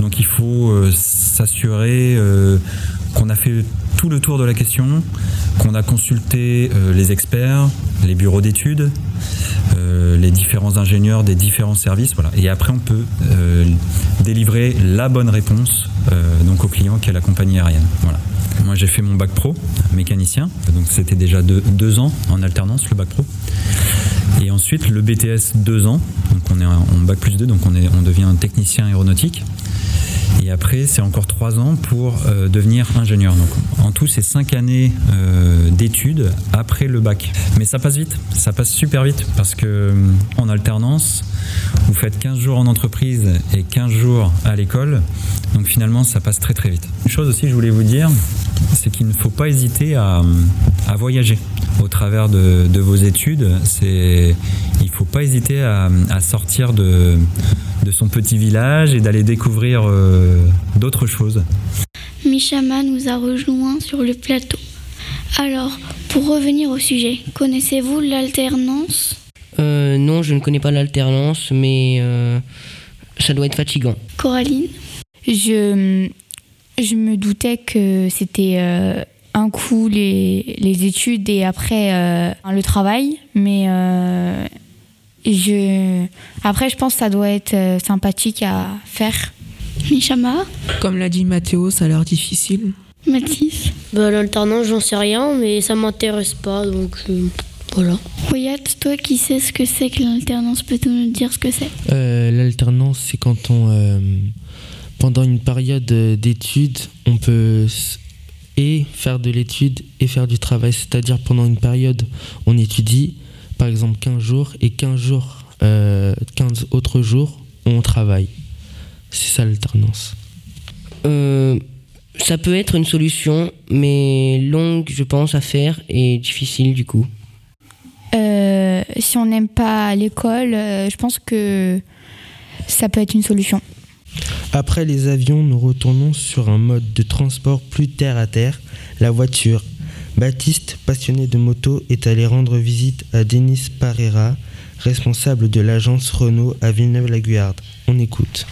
Donc, il faut s'assurer qu'on a fait tout le tour de la question, qu'on a consulté les experts, les bureaux d'études, les différents ingénieurs des différents services. Voilà. Et après, on peut délivrer la bonne réponse donc au client qui est la compagnie aérienne. Voilà. Moi, j'ai fait mon bac pro, mécanicien. Donc, c'était déjà deux, ans en alternance, le bac pro. Et ensuite, le BTS, deux ans. Donc, on est en bac plus deux, donc on, est, on devient technicien aéronautique. Et après, c'est encore trois ans pour euh, devenir ingénieur. Donc, en tout, c'est cinq années euh, d'études après le bac. Mais ça passe vite, ça passe super vite parce que euh, en alternance, vous faites 15 jours en entreprise et 15 jours à l'école. Donc finalement, ça passe très très vite. Une chose aussi, je voulais vous dire, c'est qu'il ne faut pas hésiter à, voyager au travers de, vos études. C'est, il ne faut pas hésiter à, sortir de, de, son petit village et d'aller découvrir euh, d'autres choses. Michama nous a rejoints sur le plateau. Alors, pour revenir au sujet, connaissez-vous l'alternance? Euh, Non, je ne connais pas l'alternance, mais euh, ça doit être fatigant. Coraline? Je, je me doutais que c'était un coup les, les, études et après le travail, mais je, après, je pense que ça doit être sympathique à faire. Michama Comme l'a dit Mathéo, ça a l'air difficile. Mathis bah, L'alternance, j'en sais rien, mais ça m'intéresse pas, donc euh, voilà. Royat, toi qui sais ce que c'est que l'alternance, peux-tu nous dire ce que c'est? Euh, L'alternance, c'est quand on, euh, pendant une période d'études, on peut et faire de l'étude et faire du travail. C'est-à-dire pendant une période, on étudie, par exemple 15 jours, et 15 jours, 15 autres jours, on travaille. C'est ça l'alternance. Euh, ça peut être une solution, mais longue, je pense, à faire et difficile du coup. Euh, si on n'aime pas l'école, euh, je pense que ça peut être une solution. Après les avions, nous retournons sur un mode de transport plus terre à terre, la voiture. Baptiste, passionné de moto, est allé rendre visite à Denis Parera, responsable de l'agence Renault à Villeneuve-la-Guyarde. On écoute.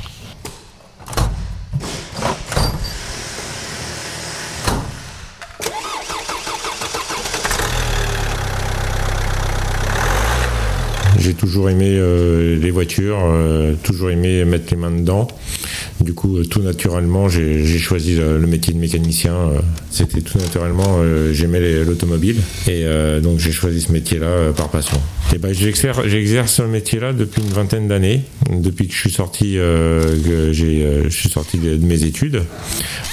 J'ai toujours aimé euh, les voitures, euh, toujours aimé mettre les mains dedans. Du coup, euh, tout naturellement, j'ai choisi le, métier de mécanicien. C'était tout naturellement, j'aimais l'automobile. Et donc, j'ai choisi ce métier-là par passion. Et ben, j'exerce ce métier-là depuis une vingtaine d'années, depuis que je suis sorti, je suis sorti de, mes études.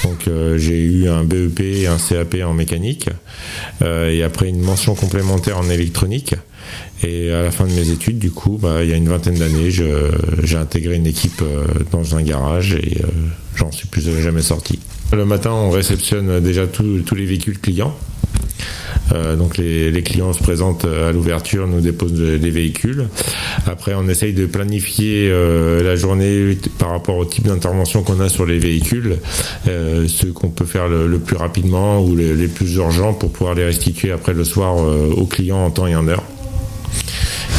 Donc, j'ai eu un BEP et un CAP en mécanique, et après une mention complémentaire en électronique. Et à la fin de mes études, du coup, bah, il y a une vingtaine d'années, j'ai intégré une équipe euh, dans un garage et euh, j'en suis plus jamais sorti. Le matin, on réceptionne déjà tous les véhicules clients. Euh, donc les, clients se présentent à l'ouverture, nous déposent des véhicules. Après, on essaye de planifier la journée par rapport au type d'intervention qu'on a sur les véhicules, ce qu'on peut faire le, plus rapidement ou les, les, plus urgents pour pouvoir les restituer après le soir aux clients en temps et en heure.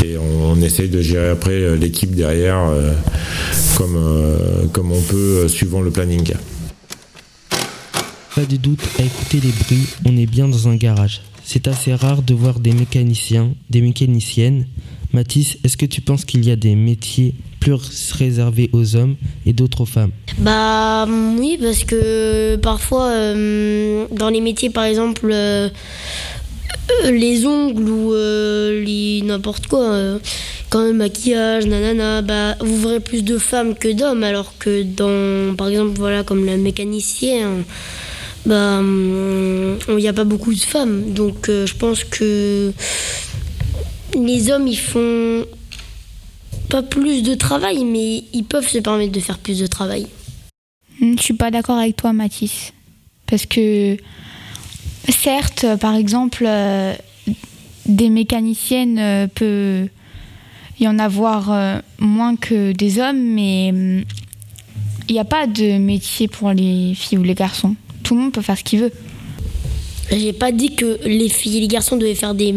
Et on, essaye de gérer après euh, l'équipe derrière euh, comme, euh, comme on peut suivant le planning. Pas de doute, à écouter les bruits, on est bien dans un garage. C'est assez rare de voir des mécaniciens, des mécaniciennes. Mathis, est-ce que tu penses qu'il y a des métiers plus réservés aux hommes et d'autres aux femmes? Bah oui, parce que parfois, dans les métiers par exemple euh, les ongles ou euh, n'importe quoi, euh, quand le maquillage, nanana, bah, vous verrez plus de femmes que d'hommes, alors que dans, par exemple, voilà, comme la mécanicien, bah, il n'y a pas beaucoup de femmes. Donc, je pense que les hommes, ils font pas plus de travail, mais ils peuvent se permettre de faire plus de travail. Je suis pas d'accord avec toi, Mathis, parce que Certes, par exemple, euh, des mécaniciennes euh, peut y en avoir euh, moins que des hommes, mais Il n'y a pas de métier pour les filles ou les garçons. Tout le monde peut faire ce qu'il veut. J'ai pas dit que les filles et les garçons devaient faire des,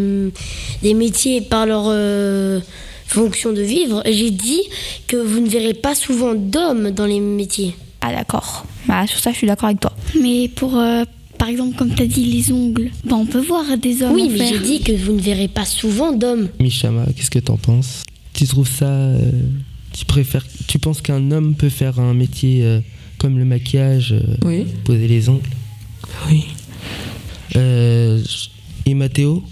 des métiers par leur euh, fonction de vivre. J'ai dit que vous ne verrez pas souvent d'hommes dans les métiers. Ah d'accord. Bah, sur ça, je suis d'accord avec toi. Mais pour, euh, par exemple, comme tu as dit, les ongles, bah, on peut voir des hommes. Oui, en mais faire. j'ai dit que vous ne verrez pas souvent d'hommes. Michama, qu'est-ce que t'en penses? Tu trouves ça. euh, tu préfères. Tu penses qu'un homme peut faire un métier euh, comme le maquillage, euh, Oui. poser les ongles? Oui. Euh, et Mathéo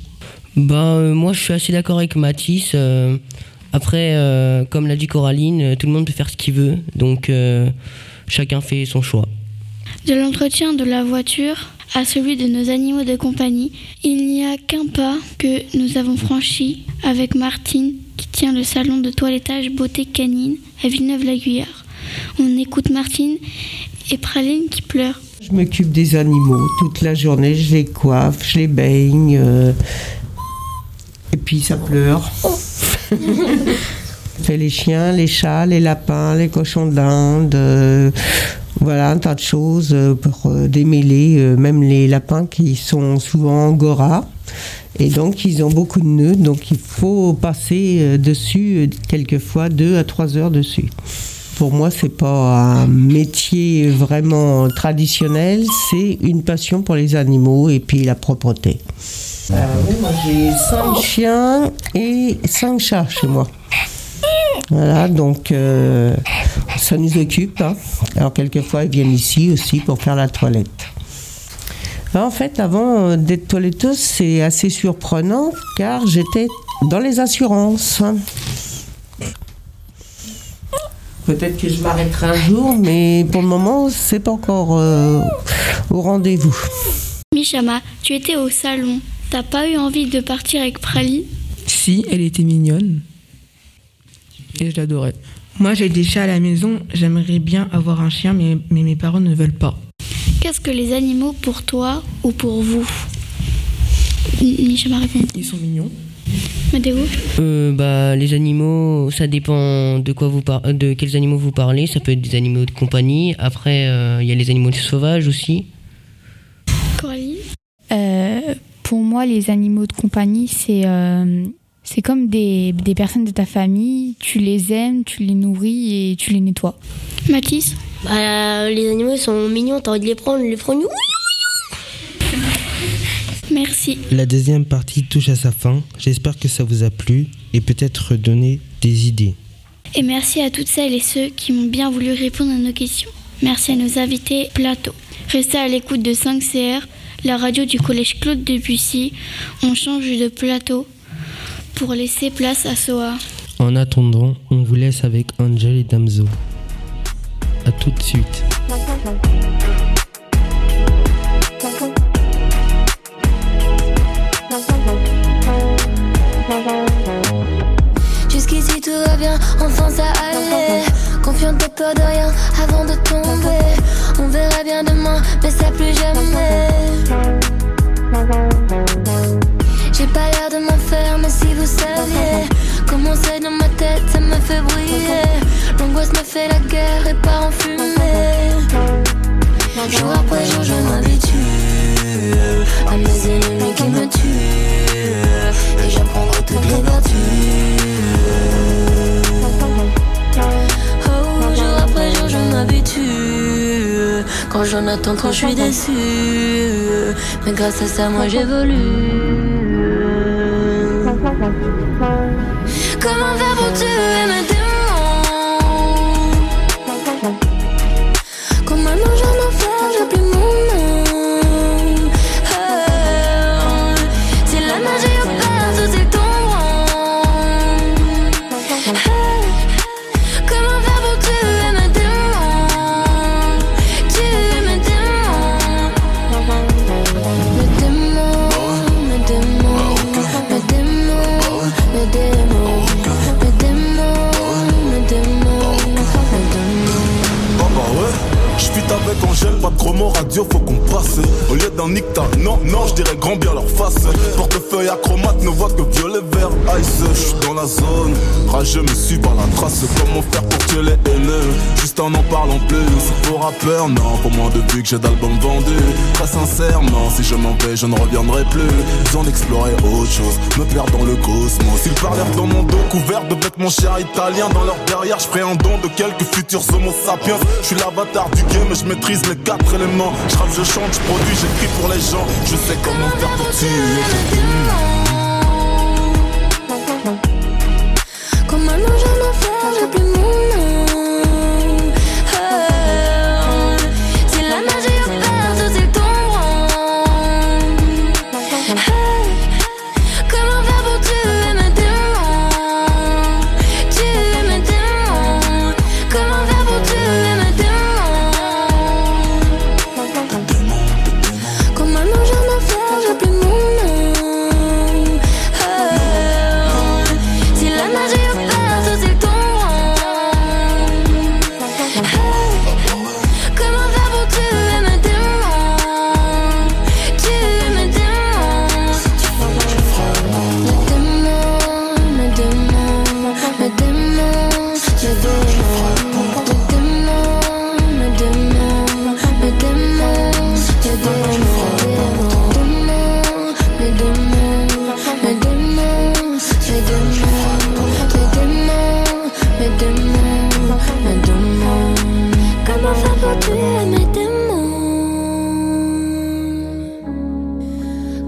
Bah, euh, moi, je suis assez d'accord avec Mathis. euh, après, euh, comme l'a dit Coraline, tout le monde peut faire ce qu'il veut. Donc, euh, chacun fait son choix. De l'entretien de la voiture à celui de nos animaux de compagnie, il n'y a qu'un pas que nous avons franchi avec Martine qui tient le salon de toilettage beauté canine à Villeneuve-la-Guyard. On écoute Martine et Praline qui pleure. Je m'occupe des animaux toute la journée, je les coiffe, je les baigne. euh, et puis ça pleure. Je fais les chiens, les chats, les lapins, les cochons d'Inde. euh, voilà, un tas de choses euh, pour euh, démêler, euh, même les lapins qui sont souvent angora. Et donc, ils ont beaucoup de nœuds, donc il faut passer dessus quelquefois deux à trois heures dessus. Pour moi, c'est pas un métier vraiment traditionnel, c'est une passion pour les animaux et puis la propreté. Euh, oui, moi, j'ai cinq chiens et cinq chats chez moi. Voilà, donc euh, ça nous occupe. hein. Alors quelquefois, ils viennent ici aussi pour faire la toilette. Alors, en fait, avant euh, d'être toiletteuse, c'est assez surprenant car j'étais dans les assurances. Peut-être que je m'arrêterai un jour, mais pour le moment, c'est pas encore euh, au rendez-vous. Michama, tu étais au salon. T'as pas eu envie de partir avec Praline Si, elle était mignonne. Et je l'adorais. Moi, j'ai des chats à la maison. J'aimerais bien avoir un chien, mais, mais mes parents ne veulent pas. Qu'est-ce que les animaux pour toi ou pour vous? Michama répond. Ils sont mignons. Madéo Euh, bah, les animaux, ça dépend de quoi vous par- de quels animaux vous parlez. Ça peut être des animaux de compagnie. Après, euh, il y a les animaux sauvages aussi. Coraline Euh, pour moi, les animaux de compagnie, c'est euh, c'est comme des, des personnes de ta famille. Tu les aimes, tu les nourris et tu les nettoies. Mathis Bah, les animaux sont mignons, t'as envie de les prendre, les prendre. Merci. La deuxième partie touche à sa fin. J'espère que ça vous a plu et peut-être donné des idées. Et merci à toutes celles et ceux qui m'ont bien voulu répondre à nos questions. Merci à nos invités plateau. Restez à l'écoute de 5CR, la radio du collège Claude Debussy. On change de plateau pour laisser place à Soa. En attendant, on vous laisse avec Angel et Damso. A tout de suite. Jusqu'ici tout va bien, enfin ça allait. Confiante, t'as peur de rien avant de tomber. On verra bien demain, mais ça plus jamais. Pas l'air de m'en faire, mais si vous saviez comment c'est dans ma tête, ça me fait briller. L'angoisse me fait la guerre et part en fumée. Jour après jour, je m'habitue à mes ennemis qui me tuent. Et j'apprendrai toutes les vertus. Oh, jour après jour, je m'habitue. Quand j'en attends trop, je suis déçue. Mais grâce à ça, moi j'évolue. Comment faire pour tuer mes démons? Quand maintenant Portefeuille acromate ne voit que violet, ice. Je suis dans la zone, rageux me suis par la trace. Comment faire pour tuer les haineux? Juste en en parlant plus. Pour rappeur, non, pour moi depuis que j'ai d'albums vendus. Très sincèrement, si je m'en vais, je ne reviendrai plus. Besoin d'explorer autre chose, me perdre dans le cosmos. Ils parlèrent dans mon dos, couvert de bêtes, mon cher italien. Dans leur derrière, je ferai un don de quelques futurs homo sapiens. Je suis l'avatar du game, mais je maîtrise les quatre éléments. Je rappe, je chante, je produis, j'écris pour les gens. Je sais comment faire pour tuer. J'ai plus mon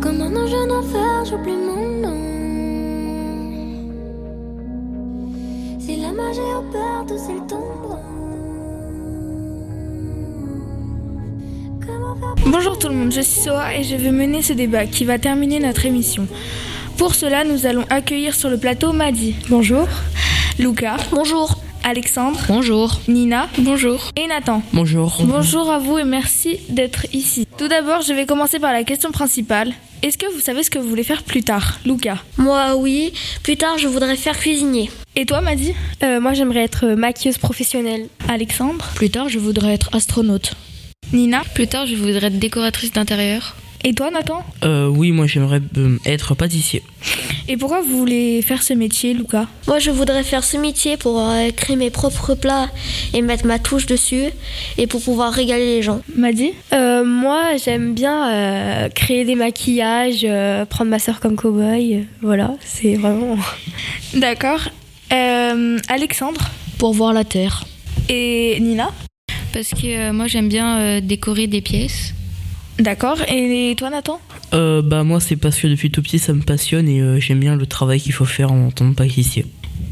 Comment non je n'en faire, j'oublie mon nom? Si la magie Bonjour tout le monde, je suis Soa et je vais mener ce débat qui va terminer notre émission. Pour cela, nous allons accueillir sur le plateau Madi. Bonjour. Lucas. Bonjour. Alexandre. Bonjour. Nina. Bonjour. Et Nathan. Bonjour. Bonjour à vous et merci d'être ici. Tout d'abord, je vais commencer par la question principale. Est-ce que vous savez ce que vous voulez faire plus tard, Lucas Moi, oui. Plus tard, je voudrais faire cuisinier. Et toi, Madi Moi, j'aimerais être maquilleuse professionnelle. Alexandre Plus tard, je voudrais être astronaute. Nina Plus tard, je voudrais être décoratrice d'intérieur. Et toi, Nathan Euh, oui, moi j'aimerais euh, être pâtissier. Et pourquoi vous voulez faire ce métier, Lucas Moi, je voudrais faire ce métier pour euh, créer mes propres plats et mettre ma touche dessus et pour pouvoir régaler les gens. Madi Euh, Moi, j'aime bien euh, créer des maquillages, euh, prendre ma soeur comme cow-boy. voilà, c'est vraiment. D'accord. Euh, Alexandre Pour voir la Terre. Et Nina Parce que euh, moi, j'aime bien euh, décorer des pièces. D'accord. Et toi, Nathan? Euh, bah moi c'est parce que depuis tout petit ça me passionne et euh, j'aime bien le travail qu'il faut faire en tant que pâtissier.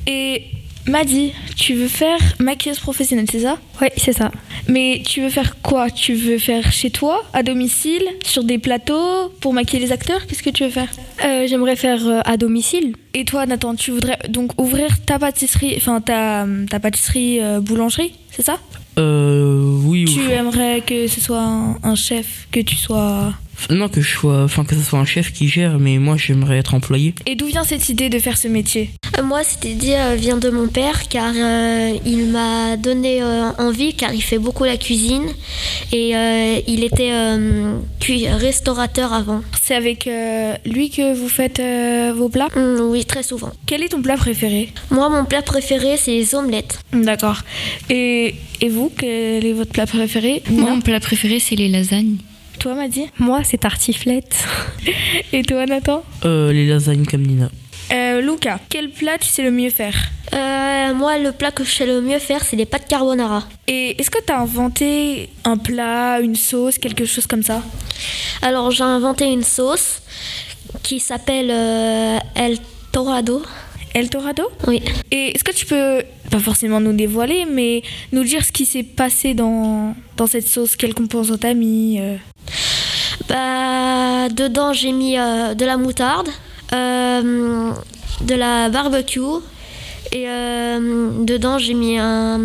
Et Madi, tu veux faire maquilleuse professionnelle, c'est ça? Oui, c'est ça. Mais tu veux faire quoi? Tu veux faire chez toi, à domicile, sur des plateaux, pour maquiller les acteurs? Qu'est-ce que tu veux faire? Euh, J'aimerais faire euh, à domicile. Et toi, Nathan, tu voudrais donc ouvrir ta pâtisserie, enfin ta, ta pâtisserie euh, boulangerie, c'est ça? Euh, oui. Tu ou- aimerais que ce soit un, un chef, que tu sois... Non que je sois, enfin que ce soit un chef qui gère, mais moi j'aimerais être employé. Et d'où vient cette idée de faire ce métier? Euh, Moi, cette idée euh, vient de mon père car euh, il m'a donné euh, envie car il fait beaucoup la cuisine et euh, il était euh, restaurateur avant. C'est avec euh, lui que vous faites euh, vos plats? Oui, très souvent. Quel est ton plat préféré? Moi, mon plat préféré, c'est les omelettes. D'accord. Et, et vous, quel est votre plat préféré? Moi, mon plat préféré, c'est les lasagnes. Toi, Madi Moi, c'est tartiflette. Et toi, Nathan Euh, les lasagnes comme Nina. euh, Luca, quel plat tu sais le mieux faire Euh, moi, le plat que je sais le mieux faire, c'est les pâtes carbonara. Et est-ce que tu as inventé un plat, une sauce, quelque chose comme ça Alors, j'ai inventé une sauce qui s'appelle euh, El Torado. El Torado Oui. Et est-ce que tu peux, pas forcément nous dévoiler, mais nous dire ce qui s'est passé dans, dans cette sauce Quelle composante t'as mis euh. Bah, dedans, j'ai mis euh, de la moutarde, euh, de la barbecue, et euh, dedans, j'ai mis un,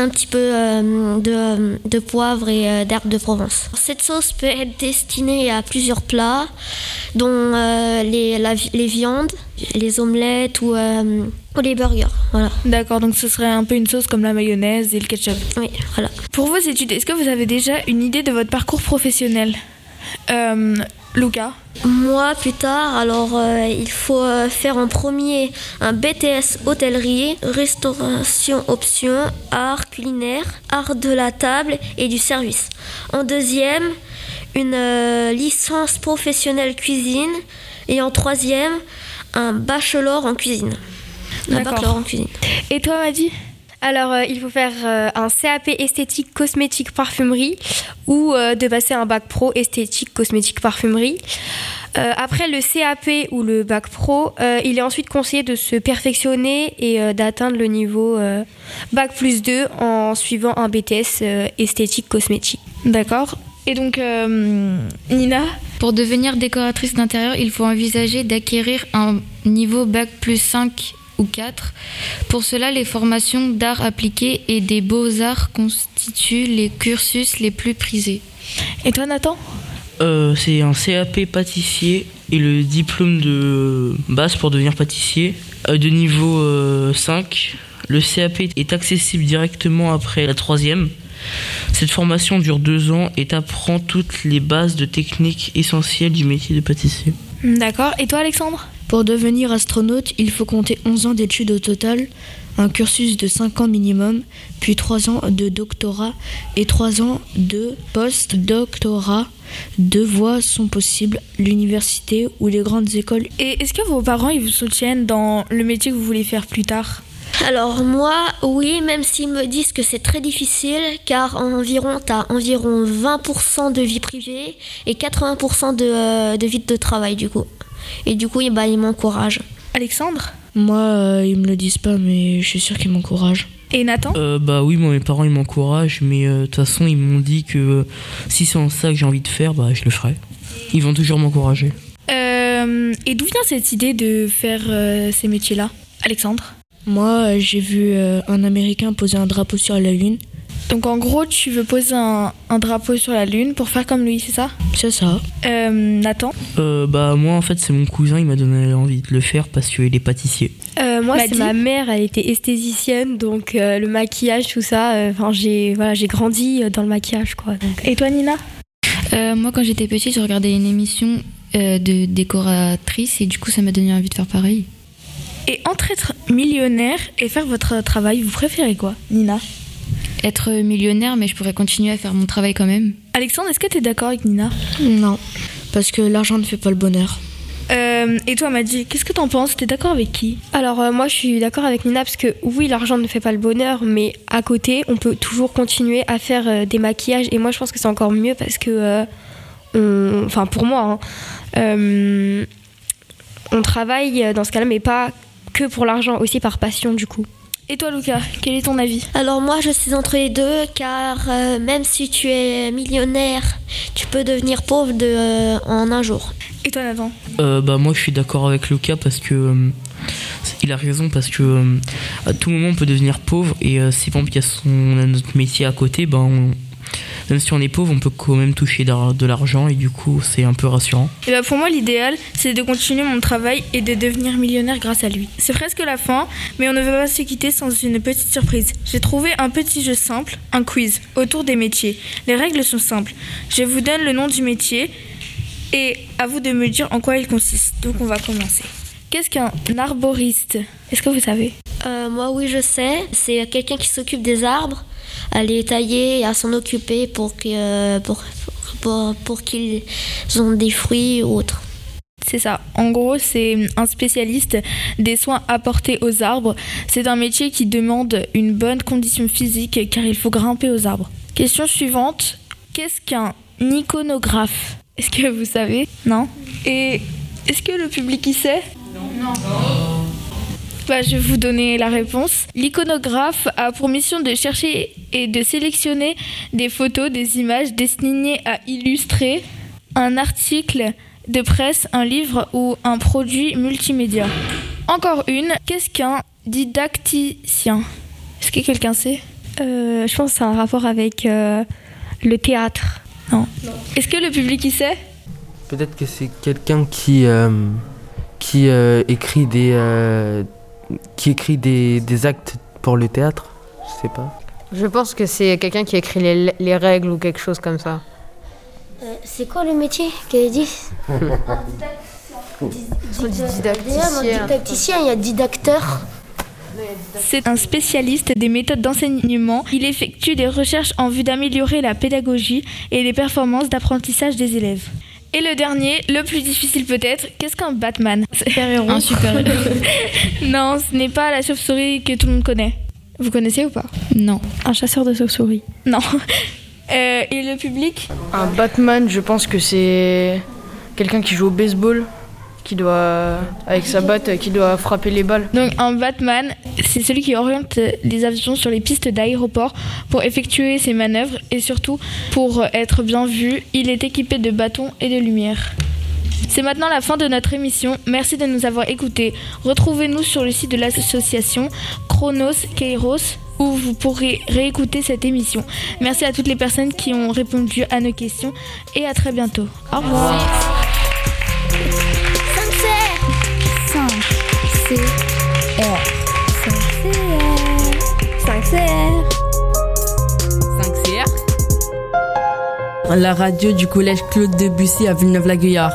un petit peu euh, de, de poivre et euh, d'herbe de Provence. Cette sauce peut être destinée à plusieurs plats, dont euh, les, la vi- les viandes, les omelettes ou, euh, ou les burgers. Voilà. D'accord, donc ce serait un peu une sauce comme la mayonnaise et le ketchup. Oui, voilà. Pour vos études, est-ce que vous avez déjà une idée de votre parcours professionnel? Lucas Moi, plus tard, alors euh, il faut euh, faire en premier un BTS hôtellerie, restauration option, art culinaire, art de la table et du service. En deuxième, une euh, licence professionnelle cuisine. Et en troisième, un bachelor en cuisine. Un bachelor en cuisine. Et toi, Maddy Alors, euh, il faut faire euh, un CAP esthétique, cosmétique, parfumerie ou euh, de passer un bac pro esthétique, cosmétique, parfumerie. Après le CAP ou le bac pro, il est ensuite conseillé de se perfectionner et d'atteindre le niveau bac plus 2 en suivant un BTS esthétique, cosmétique. D'accord. Et donc, Nina Pour devenir décoratrice d'intérieur, il faut envisager d'acquérir un niveau bac plus 5 ou 4. Pour cela, les formations d'art appliqué et des beaux-arts constituent les cursus les plus prisés. Et toi, Nathan? Euh, c'est un CAP pâtissier et le diplôme de base pour devenir pâtissier euh, de niveau euh, 5. Le CAP est accessible directement après la troisième. Cette formation dure deux ans et apprend toutes les bases de techniques essentielles du métier de pâtissier. D'accord. Et toi, Alexandre? Pour devenir astronaute, il faut compter 11 ans d'études au total, un cursus de 5 ans minimum, puis 3 ans de doctorat et 3 ans de post-doctorat. Deux voies sont possibles, l'université ou les grandes écoles. Et est-ce que vos parents ils vous soutiennent dans le métier que vous voulez faire plus tard? Alors moi, oui, même s'ils me disent que c'est très difficile, car environ, tu as environ 20% de vie privée et 80% de, euh, de vie de travail du coup. Et du coup, ben, ils m'encouragent. Alexandre Moi, euh, ils me le disent pas, mais je suis sûre qu'ils m'encouragent. Et Nathan Euh, bah oui, moi mes parents ils m'encouragent, mais euh, de toute façon ils m'ont dit que euh, si c'est en ça que j'ai envie de faire, bah je le ferai. Ils vont toujours m'encourager. Euh, Et d'où vient cette idée de faire euh, ces métiers-là Alexandre? Moi, j'ai vu euh, un Américain poser un drapeau sur la Lune. Donc en gros, tu veux poser un, un drapeau sur la Lune pour faire comme lui, c'est ça? C'est ça. Euh, Nathan? Euh, bah moi en fait c'est mon cousin, il m'a donné envie de le faire parce qu'il est pâtissier. Euh, moi, Maddy c'est ma mère, elle était esthésicienne, donc euh, le maquillage, tout ça, euh, enfin, j'ai voilà, j'ai grandi dans le maquillage, quoi. donc. Et toi, Nina? Euh, moi, quand j'étais petite, je regardais une émission euh, de décoratrice et du coup, ça m'a donné envie de faire pareil. Et entre être millionnaire et faire votre travail, vous préférez quoi, Nina? Être millionnaire, mais je pourrais continuer à faire mon travail quand même. Alexandre, est-ce que tu es d'accord avec Nina? Non, parce que l'argent ne fait pas le bonheur. Euh, Et toi, Maddy, qu'est-ce que t'en penses? T'es d'accord avec qui? Alors euh, moi je suis d'accord avec Nina parce que oui l'argent ne fait pas le bonheur mais à côté on peut toujours continuer à faire euh, des maquillages et moi je pense que c'est encore mieux parce que euh, on- enfin pour moi hein, euh, on travaille dans ce cas-là mais pas que pour l'argent aussi par passion du coup. Et toi, Lucas, quel est ton avis? Alors moi, je suis entre les deux, car euh, même si tu es millionnaire, tu peux devenir pauvre de, euh, en un jour. Et toi, Nathan? Euh, bah moi je suis d'accord avec Lucas parce que euh, il a raison parce que euh, à tout moment on peut devenir pauvre et euh, si par exemple il y a son on a notre métier à côté, ben on- même si on est pauvre, on peut quand même toucher de l'argent et du coup c'est un peu rassurant. Et bah pour moi, l'idéal, c'est de continuer mon travail et de devenir millionnaire grâce à lui. C'est presque la fin, mais on ne va pas se quitter sans une petite surprise. J'ai trouvé un petit jeu simple, un quiz, autour des métiers. Les règles sont simples. Je vous donne le nom du métier et à vous de me dire en quoi il consiste. Donc on va commencer. Qu'est-ce qu'un arboriste? Est-ce que vous savez? Euh, moi, oui, je sais. C'est quelqu'un qui s'occupe des arbres, à les tailler et à s'en occuper pour que- euh, pour, pour, pour qu'ils ont des fruits ou autres. C'est ça. En gros, c'est un spécialiste des soins apportés aux arbres. C'est un métier qui demande une bonne condition physique car il faut grimper aux arbres. Question suivante. Qu'est-ce qu'un iconographe? Est-ce que vous savez? Non? Et est-ce que le public y sait? Non. Bah, je vais vous donner la réponse. L'iconographe a pour mission de chercher et de sélectionner des photos, des images destinées à illustrer un article de presse, un livre ou un produit multimédia. Encore une, qu'est-ce qu'un didacticien? Est-ce que quelqu'un sait? Euh, je pense que c'est un rapport avec euh, le théâtre. Non. Est-ce que le public y sait? Peut-être que c'est quelqu'un qui, euh, qui euh, écrit, des, euh, qui écrit des, des actes pour le théâtre. Je sais pas. Je pense que c'est quelqu'un qui écrit les, les règles ou quelque chose comme ça. Euh, c'est quoi le métier qu'elle a dit Didacticien. Didacticien, il y a didacteur. C'est un spécialiste des méthodes d'enseignement. Il effectue des recherches en vue d'améliorer la pédagogie et les performances d'apprentissage des élèves. Et le dernier, le plus difficile peut-être, qu'est-ce qu'un Batman Super-héros. Un super-héros. non, ce n'est pas la chauve-souris que tout le monde connaît. Vous connaissez ou pas? Non. Un chasseur de chauves-souris Non. Euh, et le public? Un Batman, je pense que c'est quelqu'un qui joue au baseball, qui doit, avec sa batte, qui doit frapper les balles. Donc un Batman, c'est celui qui oriente les avions sur les pistes d'aéroport pour effectuer ses manœuvres et surtout pour être bien vu, il est équipé de bâtons et de lumière. C'est maintenant la fin de notre émission. Merci de nous avoir écoutés. Retrouvez-nous sur le site de l'association Chronos Kairos où vous pourrez réécouter cette émission. Merci à toutes les personnes qui ont répondu à nos questions et à très bientôt. Au revoir. 5 5 C R 5 CR La radio du collège Claude Debussy à Villeneuve-la-Guyard.